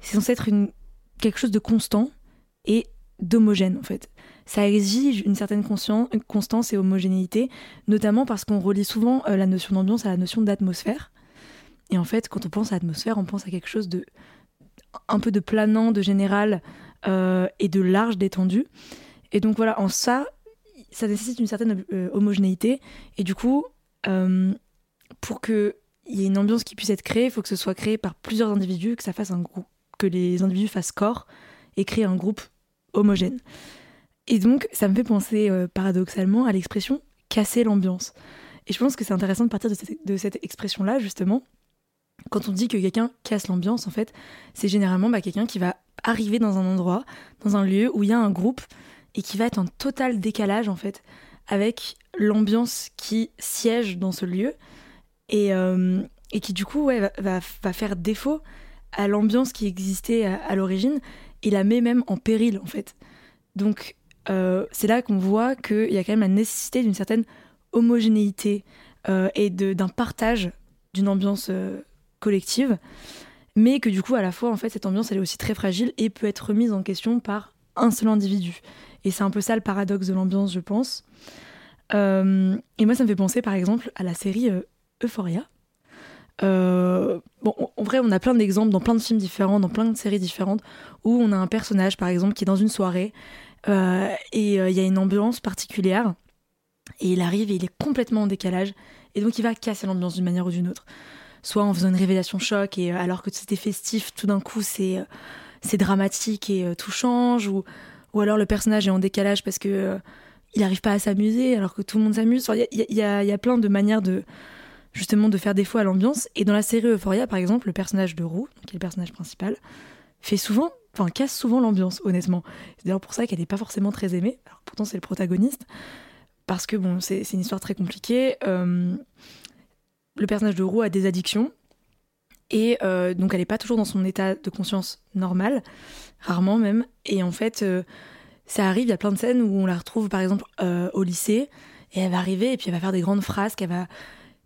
c'est censé être quelque chose de constant et d'homogène en fait. Ça exige une certaine constance et homogénéité, notamment parce qu'on relie souvent euh, la notion d'ambiance à la notion d'atmosphère. Et en fait, quand on pense à atmosphère, on pense à quelque chose de un peu de planant, de général et de large, d'étendu. Et donc voilà, en ça, ça nécessite une certaine euh, homogénéité. Et du coup, euh, pour qu'il y ait une ambiance qui puisse être créée, il faut que ce soit créé par plusieurs individus, que ça fasse un groupe, que les individus fassent corps et créent un groupe homogène. Et donc, ça me fait penser euh, paradoxalement à l'expression casser l'ambiance. Et je pense que c'est intéressant de partir de cette, de cette expression-là, justement. Quand on dit que quelqu'un casse l'ambiance, en fait, c'est généralement bah, quelqu'un qui va arriver dans un endroit, dans un lieu où il y a un groupe et qui va être en total décalage en fait avec l'ambiance qui siège dans ce lieu et, euh, qui du coup va, faire défaut à l'ambiance qui existait à, l'origine et la met même en péril en fait. Donc euh, c'est là qu'on voit qu'il y a quand même la nécessité d'une certaine homogénéité euh, et d'un partage d'une ambiance collective, mais que du coup à la fois en fait cette ambiance elle est aussi très fragile et peut être remise en question par un seul individu. Et c'est un peu ça le paradoxe de l'ambiance, je pense. Euh, et moi, ça me fait penser, par exemple, à la série euh, Euphoria. Euh, bon, en vrai, on a plein d'exemples dans plein de films différents, dans plein de séries différentes, où on a un personnage, par exemple, qui est dans une soirée et il y a une ambiance particulière, et il arrive et il est complètement en décalage, et donc il va casser l'ambiance d'une manière ou d'une autre. Soit en faisant une révélation choc, et alors que c'était festif, tout d'un coup c'est dramatique et tout change, ou alors le personnage est en décalage parce que euh, il n'arrive pas à s'amuser alors que tout le monde s'amuse. Il y, a, plein de manières de justement de faire défaut à l'ambiance. Et dans la série Euphoria, par exemple, le personnage de Roux, qui est le personnage principal, fait souvent, enfin casse souvent l'ambiance, honnêtement. C'est d'ailleurs pour ça qu'elle n'est pas forcément très aimée. Alors pourtant c'est le protagoniste parce que bon, c'est une histoire très compliquée. Euh, le personnage de Roux a des addictions et euh, donc elle n'est pas toujours dans son état de conscience normal, rarement même. Et en fait, euh, ça arrive, il y a plein de scènes où on la retrouve par exemple euh, au lycée, et elle va arriver et puis elle va faire des grandes phrases, qu'elle va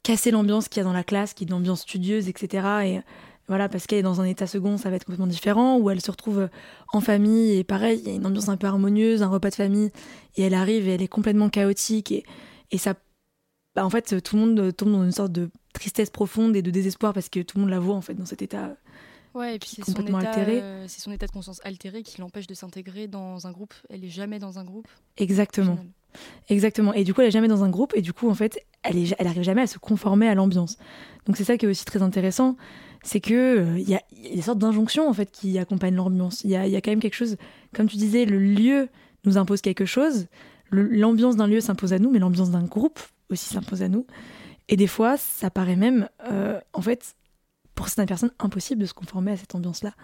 casser l'ambiance qu'il y a dans la classe, qui est une ambiance studieuse, etc. Et voilà, parce qu'elle est dans un état second, ça va être complètement différent. Ou elle se retrouve en famille et pareil, il y a une ambiance un peu harmonieuse, un repas de famille, et elle arrive et elle est complètement chaotique et, et ça bah, en fait, tout le monde tombe dans une sorte de tristesse profonde et de désespoir parce que tout le monde la voit en fait dans cet état. Ouais, et puis c'est complètement son état, altéré. Euh, c'est son état de conscience altéré qui l'empêche de s'intégrer dans un groupe. Elle est jamais dans un groupe. Exactement. Exactement. Et du coup, elle est jamais dans un groupe et du coup, en fait, elle, est, elle arrive jamais à se conformer à l'ambiance. Donc c'est ça qui est aussi très intéressant, c'est que euh, il y, a, des sortes d'injonctions en fait qui accompagnent l'ambiance. Il y a, y a, quand même quelque chose, comme tu disais, le lieu nous impose quelque chose. L'ambiance d'un lieu s'impose à nous, mais l'ambiance d'un groupe aussi s'impose à nous. Et des fois, ça paraît même, euh, en fait, pour certaines personnes, impossible de se conformer à cette ambiance-là.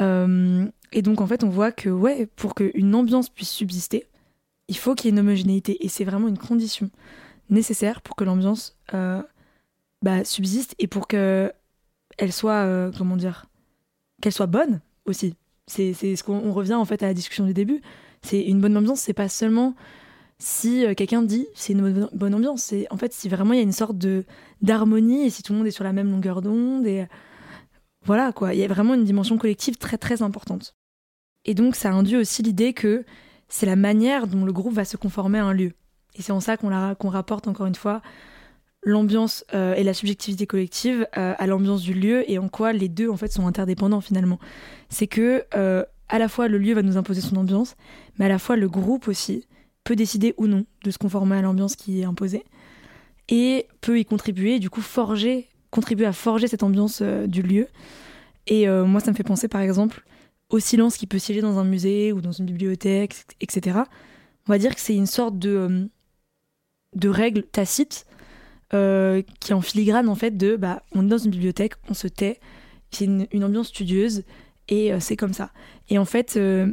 Euh, et donc, en fait, on voit que, ouais, pour qu'une ambiance puisse subsister, il faut qu'il y ait une homogénéité. Et c'est vraiment une condition nécessaire pour que l'ambiance euh, bah, subsiste et pour qu'elle soit, comment dire, qu'elle soit bonne aussi. C'est ce qu'on revient en fait à la discussion du début. C'est une bonne ambiance, c'est pas seulement si euh, quelqu'un dit c'est une bonne ambiance. C'est en fait si vraiment il y a une sorte de d'harmonie et si tout le monde est sur la même longueur d'onde et voilà quoi, il y a vraiment une dimension collective très très importante. Et donc ça induit aussi l'idée que c'est la manière dont le groupe va se conformer à un lieu. Et c'est en ça qu'on rapporte encore une fois l'ambiance euh, et la subjectivité collective euh, à l'ambiance du lieu et en quoi les deux en fait sont interdépendants finalement. C'est que à la fois le lieu va nous imposer son ambiance, mais à la fois le groupe aussi peut décider ou non de se conformer à l'ambiance qui est imposée et peut y contribuer, du coup forger, contribuer à forger cette ambiance du lieu. Et moi ça me fait penser par exemple au silence qui peut siéger dans un musée ou dans une bibliothèque, etc. On va dire que c'est une sorte de, de règle tacite euh, qui est en filigrane en fait de bah, on est dans une bibliothèque, on se tait, c'est une, ambiance studieuse et euh, c'est comme ça. Et en fait, euh,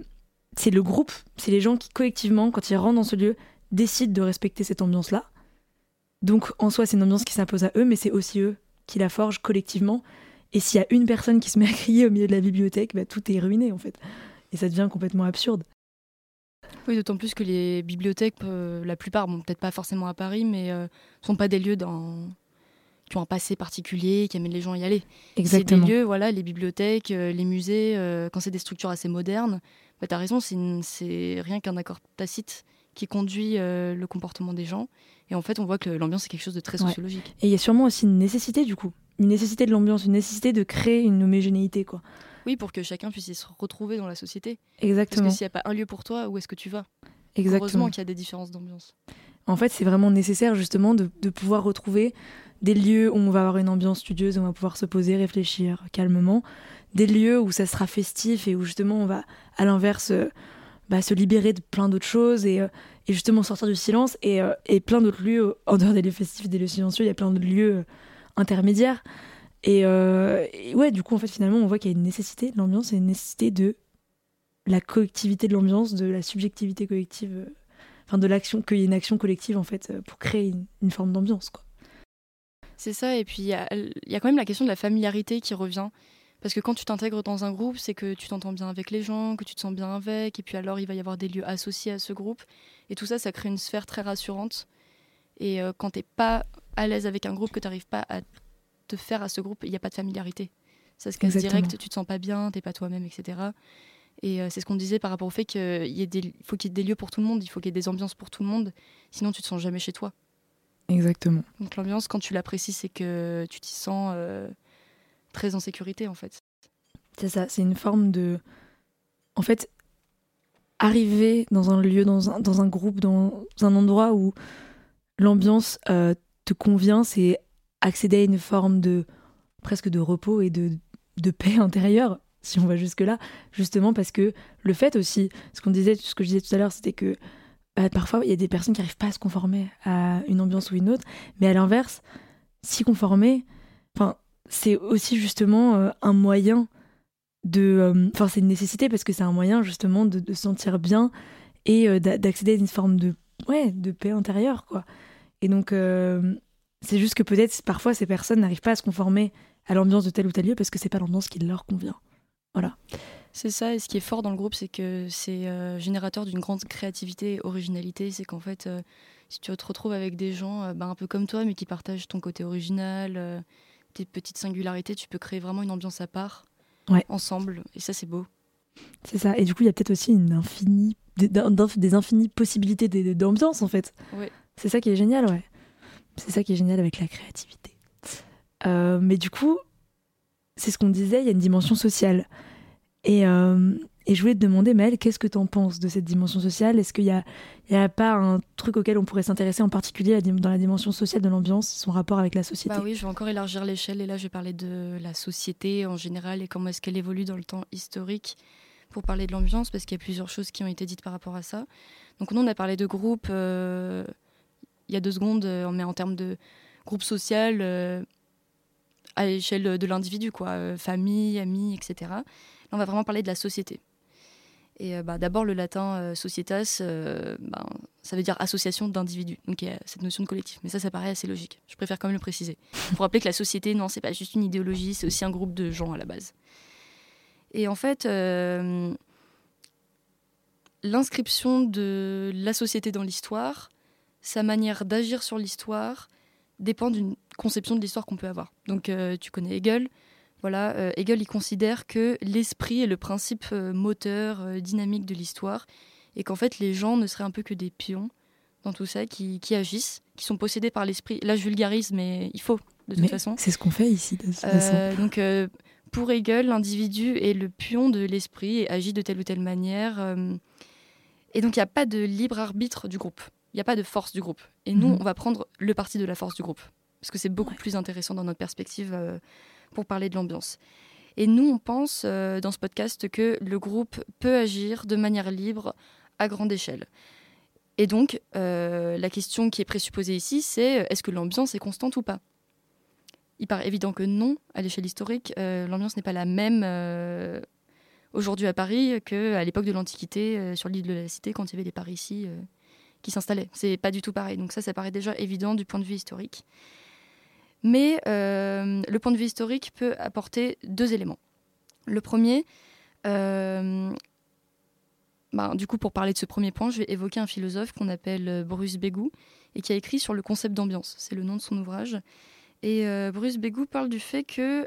c'est le groupe, c'est les gens qui collectivement, quand ils rentrent dans ce lieu, décident de respecter cette ambiance-là. Donc en soi, c'est une ambiance qui s'impose à eux, mais c'est aussi eux qui la forgent collectivement. Et s'il y a une personne qui se met à crier au milieu de la bibliothèque, bah, tout est ruiné en fait. Et ça devient complètement absurde. Oui, d'autant plus que les bibliothèques, euh, la plupart, bon, peut-être pas forcément à Paris, mais ne euh, sont pas des lieux dans... qui ont un passé particulier, qui amènent les gens à y aller. Exactement. C'est des lieux, voilà, les bibliothèques, euh, les musées, quand c'est des structures assez modernes, bah, tu as raison, c'est rien qu'un accord tacite qui conduit le comportement des gens. Et en fait, on voit que l'ambiance est quelque chose de très sociologique. Et il y a sûrement aussi une nécessité, du coup. Une nécessité de l'ambiance, une nécessité de créer une homogénéité, quoi. Oui, pour que chacun puisse se retrouver dans la société. Exactement. Parce que s'il n'y a pas un lieu pour toi, où est-ce que tu vas? Exactement. Heureusement qu'il y a des différences d'ambiance. En fait, c'est vraiment nécessaire justement de, pouvoir retrouver des lieux où on va avoir une ambiance studieuse, où on va pouvoir se poser, réfléchir calmement, des lieux où ça sera festif et où justement on va, à l'inverse, euh, bah, se libérer de plein d'autres choses et, euh, justement sortir du silence et, euh, et plein d'autres lieux, en dehors des lieux festifs, des lieux silencieux, il y a plein de lieux intermédiaires. Euh, et, ouais, du coup, en fait, finalement, on voit qu'il y a une nécessité de l'ambiance et une nécessité de la collectivité de l'ambiance, de la subjectivité collective, euh, enfin de l'action, qu'il y ait une action collective en fait euh, pour créer une, forme d'ambiance, quoi. C'est ça, et puis il y a, quand même la question de la familiarité qui revient. Parce que quand tu t'intègres dans un groupe, c'est que tu t'entends bien avec les gens, que tu te sens bien avec, et puis alors il va y avoir des lieux associés à ce groupe. Et tout ça, ça crée une sphère très rassurante. Et quand t'es pas à l'aise avec un groupe, que tu n'arrives pas à te faire à ce groupe, il n'y a pas de familiarité. Ça se casse direct, tu te sens pas bien, t'es pas toi-même, etc. Et euh, c'est ce qu'on disait par rapport au fait qu'il faut qu'il y ait des lieux pour tout le monde, il faut qu'il y ait des ambiances pour tout le monde, sinon tu te sens jamais chez toi. Exactement. Donc l'ambiance, quand tu l'apprécies, c'est que tu t'y sens euh, très en sécurité, en fait. C'est ça, c'est une forme de... En fait, arriver dans un lieu, dans un, dans un groupe, dans un endroit où l'ambiance euh, te convient, c'est accéder à une forme de presque de repos et de, de paix intérieure, si on va jusque-là, justement parce que le fait aussi, ce qu'on disait, ce que je disais tout à l'heure, c'était que bah, parfois il y a des personnes qui n'arrivent pas à se conformer à une ambiance ou une autre, mais à l'inverse, s'y conformer, enfin, c'est aussi justement euh, un moyen de, euh, enfin, c'est une nécessité parce que c'est un moyen justement de, se sentir bien et euh, d'accéder à une forme de, ouais, de paix intérieure, quoi. Et donc, c'est juste que peut-être parfois ces personnes n'arrivent pas à se conformer à l'ambiance de tel ou tel lieu parce que c'est pas l'ambiance qui leur convient. Voilà. C'est ça, et ce qui est fort dans le groupe, c'est que c'est générateur d'une grande créativité et originalité. C'est qu'en fait, si tu te retrouves avec des gens bah, un peu comme toi, mais qui partagent ton côté original, tes petites singularités, tu peux créer vraiment une ambiance à part, ensemble, et ça, c'est beau. C'est ça, et du coup, il y a peut-être aussi une infinie, des, des infinies possibilités d'ambiance, en fait. Ouais. C'est ça qui est génial, ouais. C'est ça qui est génial avec la créativité. Euh, mais du coup, c'est ce qu'on disait, il y a une dimension sociale. Et, euh, et je voulais te demander, Maëlle, qu'est-ce que tu en penses de cette dimension sociale? Est-ce qu'il n'y a, a pas un truc auquel on pourrait s'intéresser en particulier dans la dimension sociale de l'ambiance, son rapport avec la société? Bah Oui, je vais encore élargir l'échelle et là je vais parler de la société en général et comment est-ce qu'elle évolue dans le temps historique pour parler de l'ambiance parce qu'il y a plusieurs choses qui ont été dites par rapport à ça. Donc nous on a parlé de groupes... Euh, il y a deux secondes, euh, mais en termes de groupe social, euh, à l'échelle de l'individu, quoi, famille, amis, etc. Là, on va vraiment parler de la société. Et bah, d'abord, le latin societas, ben, ça veut dire association d'individus. Donc il y cette notion de collectif. Mais ça, ça paraît assez logique. Je préfère quand même le préciser. Pour rappeler que la société, non, c'est pas juste une idéologie, c'est aussi un groupe de gens à la base. Et en fait, l'inscription de la société dans l'histoire, sa manière d'agir sur l'histoire dépend d'une conception de l'histoire qu'on peut avoir. Donc euh, tu connais Hegel. Voilà, euh, Hegel il considère que l'esprit est le principe euh, moteur, dynamique de l'histoire et qu'en fait les gens ne seraient un peu que des pions dans tout ça, qui, qui agissent, qui sont possédés par l'esprit. Là, je vulgarise, mais il faut, de toute Mais façon. C'est ce qu'on fait ici, de toute façon. Euh, donc, euh, pour Hegel, l'individu est le pion de l'esprit et agit de telle ou telle manière. euh, et donc, il n'y a pas de libre arbitre du groupe. Il n'y a pas de force du groupe. Et nous, Mhm. on va prendre le parti de la force du groupe. Parce que c'est beaucoup Ouais. plus intéressant dans notre perspective euh, pour parler de l'ambiance. Et nous, on pense euh, dans ce podcast que le groupe peut agir de manière libre à grande échelle. Et donc, euh, la question qui est présupposée ici, c'est euh, est-ce que l'ambiance est constante ou pas? Il paraît évident que non, à l'échelle historique, l'ambiance n'est pas la même aujourd'hui à Paris qu'à l'époque de l'Antiquité, sur l'île de la Cité, quand il y avait les Parisis qui s'installaient. C'est pas du tout pareil. Donc ça, ça paraît déjà évident du point de vue historique. Mais euh, le point de vue historique peut apporter deux éléments. Le premier, euh, ben, du coup, pour parler de ce premier point, je vais évoquer un philosophe qu'on appelle euh, Bruce Bégou et qui a écrit sur le concept d'ambiance. C'est le nom de son ouvrage. Et Bruce Bégou parle du fait que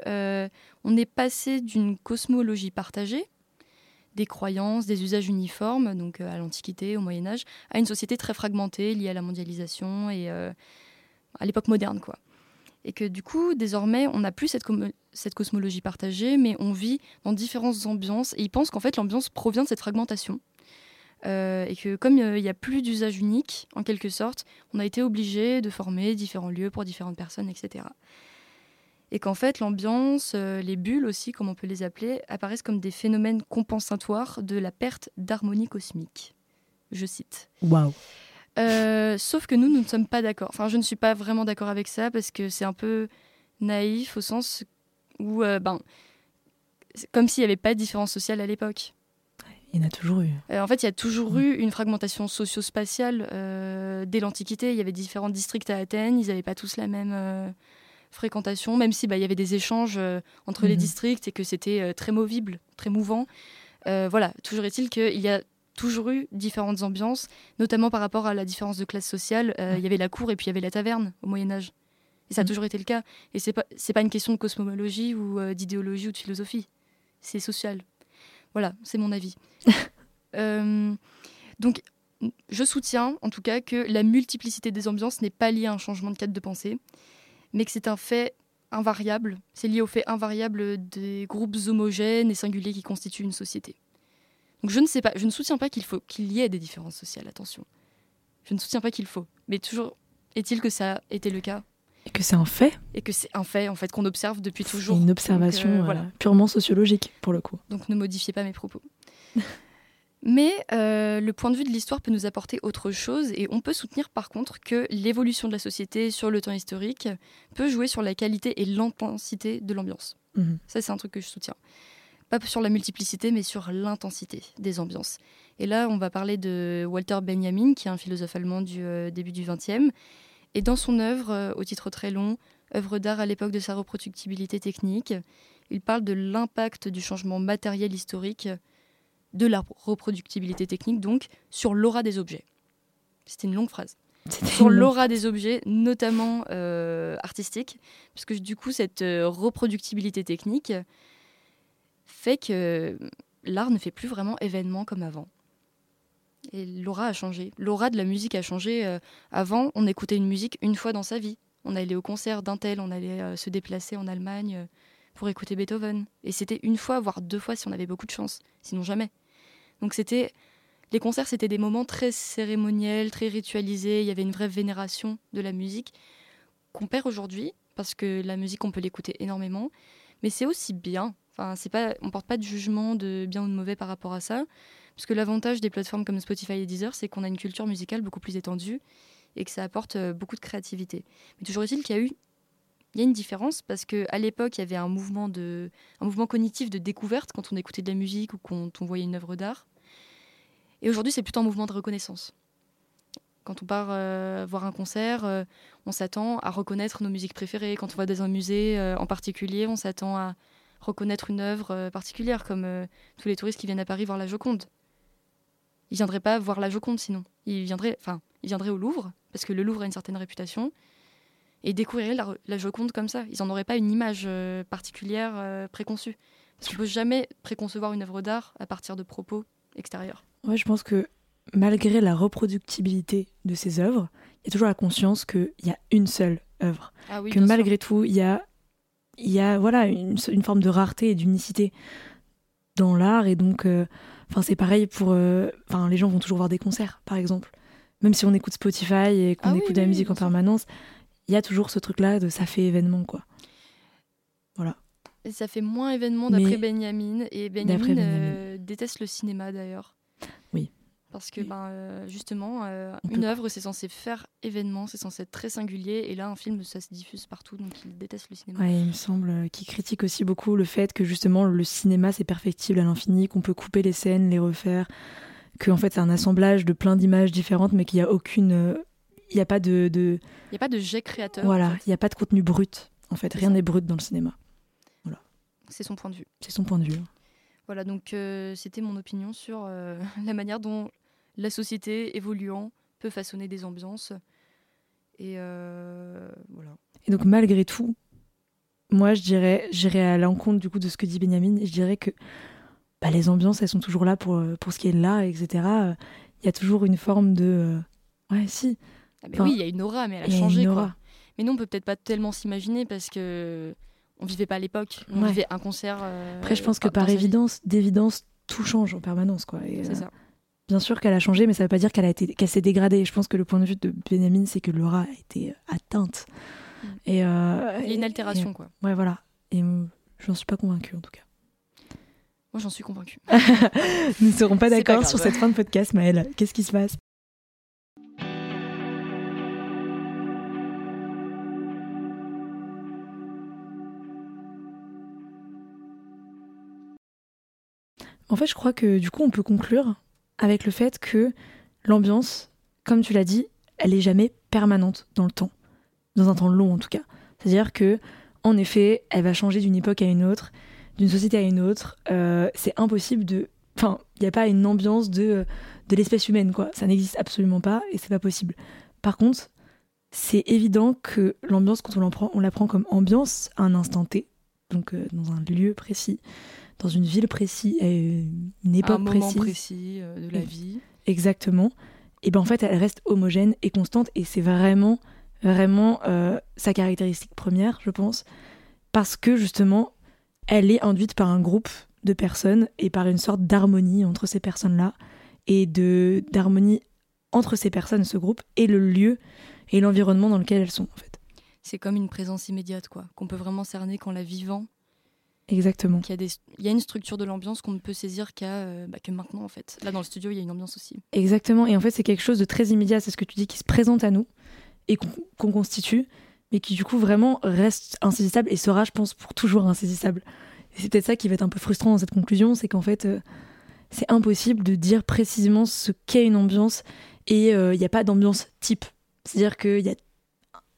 on est passé d'une cosmologie partagée, des croyances, des usages uniformes, donc à l'Antiquité, au Moyen Âge, à une société très fragmentée liée à la mondialisation et à l'époque moderne, quoi. Et que du coup, désormais, on n'a plus cette, cosmologie partagée, mais on vit dans différentes ambiances. Et il pense qu'en fait, l'ambiance provient de cette fragmentation. Euh, et que comme euh, il n'y a plus d'usage unique, en quelque sorte, on a été obligé de former différents lieux pour différentes personnes, etc. Et qu'en fait, l'ambiance, euh, les bulles aussi, comme on peut les appeler, apparaissent comme des phénomènes compensatoires de la perte d'harmonie cosmique. Je cite. Waouh. Euh, sauf que nous, nous ne sommes pas d'accord. Enfin, je ne suis pas vraiment d'accord avec ça parce que c'est un peu naïf au sens où, euh, ben, comme s'il n'y avait pas de différence sociale à l'époque. Il y en a toujours eu. Euh, en fait, il y a toujours eu une fragmentation socio-spatiale dès l'Antiquité. Il y avait différents districts à Athènes, ils n'avaient pas tous la même fréquentation, même si bah, il y avait des échanges entre les Mhm. districts et que c'était très movible, très mouvant. Voilà, toujours est-il qu'il y a toujours eu différentes ambiances, notamment par rapport à la différence de classe sociale. Euh, Ouais. Il y avait la cour et puis il y avait la taverne au Moyen Âge. Et ça a Mhm. toujours été le cas. Et c'est pas c'est pas une question de cosmologie ou euh, d'idéologie ou de philosophie. C'est social. Voilà, c'est mon avis. Euh, donc, je soutiens en tout cas que la multiplicité des ambiances n'est pas liée à un changement de cadre de pensée, mais que c'est un fait invariable. C'est lié au fait invariable des groupes homogènes et singuliers qui constituent une société. Donc, je ne sais pas, je ne soutiens pas qu'il faut qu'il y ait des différences sociales. Attention, je ne soutiens pas qu'il faut, mais toujours est-il que ça a été le cas? Et que c'est un fait? et que c'est un fait en fait qu'on observe depuis toujours. Une observation euh, euh, voilà. purement sociologique, pour le coup. Donc ne modifiez pas mes propos. Mais euh, le point de vue de l'histoire peut nous apporter autre chose et on peut soutenir par contre que l'évolution de la société sur le temps historique peut jouer sur la qualité et l'intensité de l'ambiance. Mhm. Ça c'est un truc que je soutiens. Pas sur la multiplicité mais sur l'intensité des ambiances. Et là on va parler de Walter Benjamin qui est un philosophe allemand du euh, début du XXe. Et dans son œuvre, euh, au titre très long, œuvre d'art à l'époque de sa reproductibilité technique, il parle de l'impact du changement matériel historique de la reproductibilité technique, donc sur l'aura des objets. C'était une longue phrase. Sur l'aura des objets, notamment euh, artistiques, parce que du coup, cette euh, reproductibilité technique fait que l'art ne fait plus vraiment événement comme avant. Et l'aura a changé. L'aura de la musique a changé. euh, avant, on écoutait une musique une fois dans sa vie. On allait au concert d'un tel, on allait euh, se déplacer en Allemagne euh, pour écouter Beethoven. Et c'était une fois, voire deux fois si on avait beaucoup de chance. Sinon jamais. Donc c'était les concerts, c'était des moments très cérémoniels, très ritualisés. Il y avait une vraie vénération de la musique qu'on perd aujourd'hui parce que la musique, on peut l'écouter énormément, mais c'est aussi bien. Enfin, c'est pas, on porte pas de jugement de bien ou de mauvais par rapport à ça, parce que l'avantage des plateformes comme Spotify et Deezer, c'est qu'on a une culture musicale beaucoup plus étendue et que ça apporte euh, beaucoup de créativité. Mais toujours est-il qu'il y a eu il y a une différence parce que à l'époque, il y avait un mouvement de un mouvement cognitif de découverte quand on écoutait de la musique ou quand on voyait une œuvre d'art. Et aujourd'hui, c'est plutôt un mouvement de reconnaissance. Quand on part euh, voir un concert, euh, on s'attend à reconnaître nos musiques préférées. Quand on va dans un musée en particulier, on s'attend à reconnaître une œuvre euh, particulière, comme euh, tous les touristes qui viennent à Paris voir la Joconde. Ils viendraient pas voir la Joconde sinon. Ils viendraient, enfin, ils viendraient au Louvre parce que le Louvre a une certaine réputation et découvriraient la, la Joconde comme ça. Ils n'en auraient pas une image euh, particulière préconçue. Parce qu'on peut jamais préconcevoir une œuvre d'art à partir de propos extérieurs. Ouais, je pense que malgré la reproductibilité de ces œuvres, il y a toujours la conscience qu'il y a une seule œuvre. Ah oui, que sûr. malgré tout, il y a, il y a voilà, une, une forme de rareté et d'unicité dans l'art. Et donc, euh, enfin c'est pareil pour. euh, Enfin, les gens vont toujours voir des concerts, par exemple. Même si on écoute Spotify et qu'on Ah oui, écoute de la oui, musique en permanence, il y a toujours ce truc-là de ça fait événement, quoi. Et ça fait moins événement d'après Benjamin. Et Benjamin, euh, déteste le cinéma d'ailleurs. Parce que ben, euh, justement, euh, une œuvre, c'est censé faire événement, c'est censé être très singulier. Et là, un film, ça se diffuse partout, donc il déteste le cinéma. Ouais, il me semble euh, qu'il critique aussi beaucoup le fait que justement le cinéma c'est perfectible à l'infini, qu'on peut couper les scènes, les refaire, que en fait c'est un assemblage de plein d'images différentes, mais qu'il n'y a aucune, il n'y a pas de, de- Il n'y a pas de jet créateur. voilà, il n'y a pas de contenu brut. En fait, rien n'est brut dans le cinéma. C'est son point de vue. C'est son point de vue. Voilà, donc euh, c'était mon opinion sur euh, la manière dont la société évoluant peut façonner des ambiances. Et euh, voilà. Et donc malgré tout, moi je dirais, j'irais à l'encontre du coup de ce que dit Benjamin, et je dirais que bah, les ambiances elles sont toujours là pour, euh, pour ce qui est là, etc. Euh, Il y a toujours une forme de, ouais si, Ah, Enfin, oui, il y a une aura, mais elle a changé. une quoi. aura. Mais nous, on peut peut-être pas tellement s'imaginer parce que on vivait pas à l'époque. On Ouais. vivait un concert. euh, Après, je pense que par évidence, d'évidence, tout change en permanence. Quoi. C'est euh, ça. Bien sûr qu'elle a changé, mais ça veut pas dire qu'elle a été, qu'elle s'est dégradée. Je pense que le point de vue de Benjamin, c'est que l'aura a été euh, atteinte. Mm. Et, euh, Il y a une et- altération, quoi. ouais, voilà. Et j'en suis pas convaincue en tout cas. Moi, j'en suis convaincue. Nous ne serons pas d'accord sur cette fin de podcast, Maëlle. Qu'est-ce qui se passe? En fait, je crois que du coup, on peut conclure avec le fait que l'ambiance, comme tu l'as dit, elle est jamais permanente dans le temps, dans un temps long en tout cas. C'est-à-dire que, en effet, elle va changer d'une époque à une autre, d'une société à une autre. Euh, c'est impossible de. Enfin, il n'y a pas une ambiance de, de l'espèce humaine, quoi. Ça n'existe absolument pas et c'est pas possible. Par contre, c'est évident que l'ambiance, quand on prend, on la prend comme ambiance à un instant T, donc euh, dans un lieu précis, dans une ville précise, à une À époque un moment précise. précis euh, de la vie. Exactement. Et ben en fait, elle reste homogène et constante et c'est vraiment, vraiment euh, sa caractéristique première, je pense, parce que justement, elle est induite par un groupe de personnes et par une sorte d'harmonie entre ces personnes-là et de d'harmonie entre ces personnes, ce groupe, et le lieu et l'environnement dans lequel elles sont en fait. C'est comme une présence immédiate, quoi, qu'on peut vraiment cerner qu'en la vivant. Exactement. Qu'il y a des, il y a une structure de l'ambiance qu'on ne peut saisir qu'à, euh, bah, que maintenant, en fait. Là, dans le studio, il y a une ambiance aussi. Exactement. Et en fait, c'est quelque chose de très immédiat, c'est ce que tu dis, qui se présente à nous et qu'on constitue, mais qui du coup vraiment reste insaisissable et sera, je pense, pour toujours insaisissable. Et c'est peut-être ça qui va être un peu frustrant dans cette conclusion, c'est qu'en fait, euh, c'est impossible de dire précisément ce qu'est une ambiance et euh, il n'y a pas d'ambiance type. C'est-à-dire qu'il y a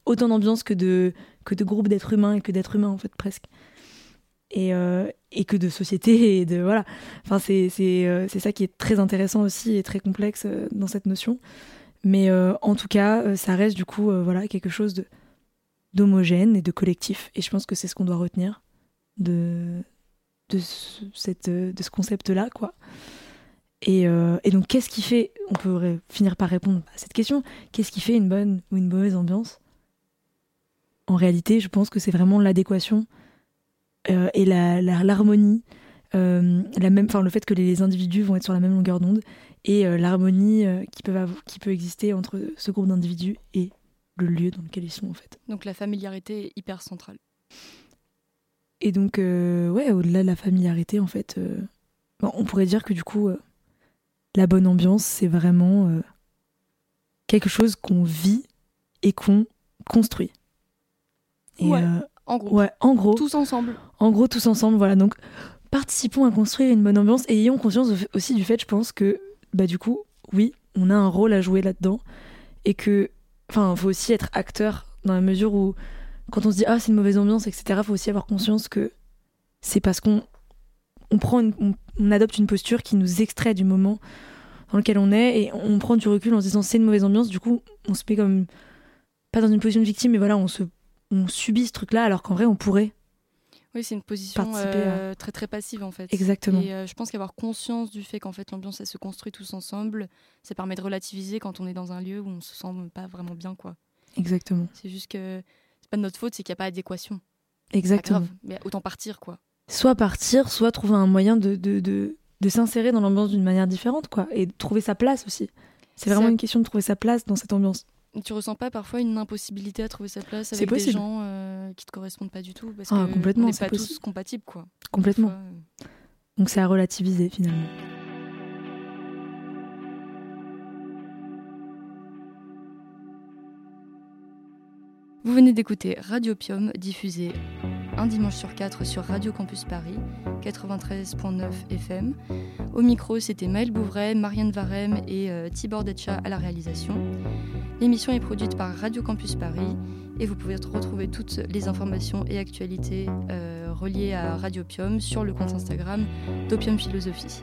autant d'ambiance que de, que de groupes d'êtres humains et que d'êtres humains, en fait, presque. Et, euh, et que de société et de voilà. Enfin c'est euh, ça qui est très intéressant aussi et très complexe euh, dans cette notion. Mais euh, en tout cas ça reste du coup voilà quelque chose de d'homogène et de collectif. Et je pense que c'est ce qu'on doit retenir de de ce, cette de ce concept là quoi. Et, et donc qu'est-ce qui fait on peut finir par répondre à cette question qu'est-ce qui fait une bonne ou une mauvaise ambiance? En réalité je pense que c'est vraiment l'adéquation euh, et la la- l'harmonie euh, la même, enfin le fait que les individus vont être sur la même longueur d'onde et euh, l'harmonie qui, qui peut exister entre ce groupe d'individus et le lieu dans lequel ils sont en fait. Donc la familiarité est hyper centrale. Et donc ouais, au-delà de la familiarité en fait, bon, on pourrait dire que du coup la bonne ambiance c'est vraiment quelque chose qu'on vit et qu'on construit. Et, Ouais. En gros, ouais, en gros, tous ensemble. En gros, tous ensemble, voilà. Donc, participons à construire une bonne ambiance et ayons conscience aussi du fait, je pense, que, bah, du coup, oui, on a un rôle à jouer là-dedans et que, enfin, faut aussi être acteur dans la mesure où, quand on se dit, ah, c'est une mauvaise ambiance, etc., faut aussi avoir conscience que c'est parce qu'on on prend on, on adopte une posture qui nous extrait du moment dans lequel on est et on prend du recul en se disant c'est une mauvaise ambiance du coup on se met comme pas dans une position de victime mais voilà on se on subit ce truc là alors qu'en vrai on pourrait Oui, c'est une position à- euh, très très passive en fait. Exactement. Et euh, je pense qu'avoir conscience du fait qu'en fait l'ambiance elle se construit tous ensemble, ça permet de relativiser quand on est dans un lieu où on se sent pas vraiment bien quoi. Exactement. C'est juste que c'est pas de notre faute, c'est qu'il n'y a pas d'adéquation. Pas Exactement. grave, mais autant partir quoi. Soit partir, soit trouver un moyen de, de, de, de s'insérer dans l'ambiance d'une manière différente, quoi. Et de trouver sa place aussi. C'est vraiment une question de trouver sa place dans cette ambiance. Tu ressens pas parfois une impossibilité à trouver sa place avec des gens euh, qui te correspondent pas du tout parce Ah, que complètement, on n'est c'est pas tous compatibles quoi. Complètement. Parfois, euh, Donc c'est à relativiser finalement. Vous venez d'écouter Radiopium, diffusé un dimanche sur quatre sur Radio Campus Paris, 93.9 FM. Au micro, c'était Maël Bouvray, Marianne Varem et euh, Tibor Detcha à la réalisation. L'émission est produite par Radio Campus Paris et vous pouvez retrouver toutes les informations et actualités euh, reliées à Radiopium sur le compte Instagram d'Opium Philosophie.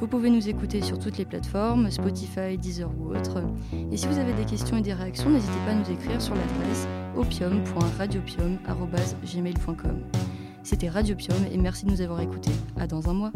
Vous pouvez nous écouter sur toutes les plateformes, Spotify, Deezer ou autres. Et si vous avez des questions et des réactions, n'hésitez pas à nous écrire sur l'adresse opium.radiopium.gmail.com. C'était Radiopium et merci de nous avoir écoutés. À dans un mois.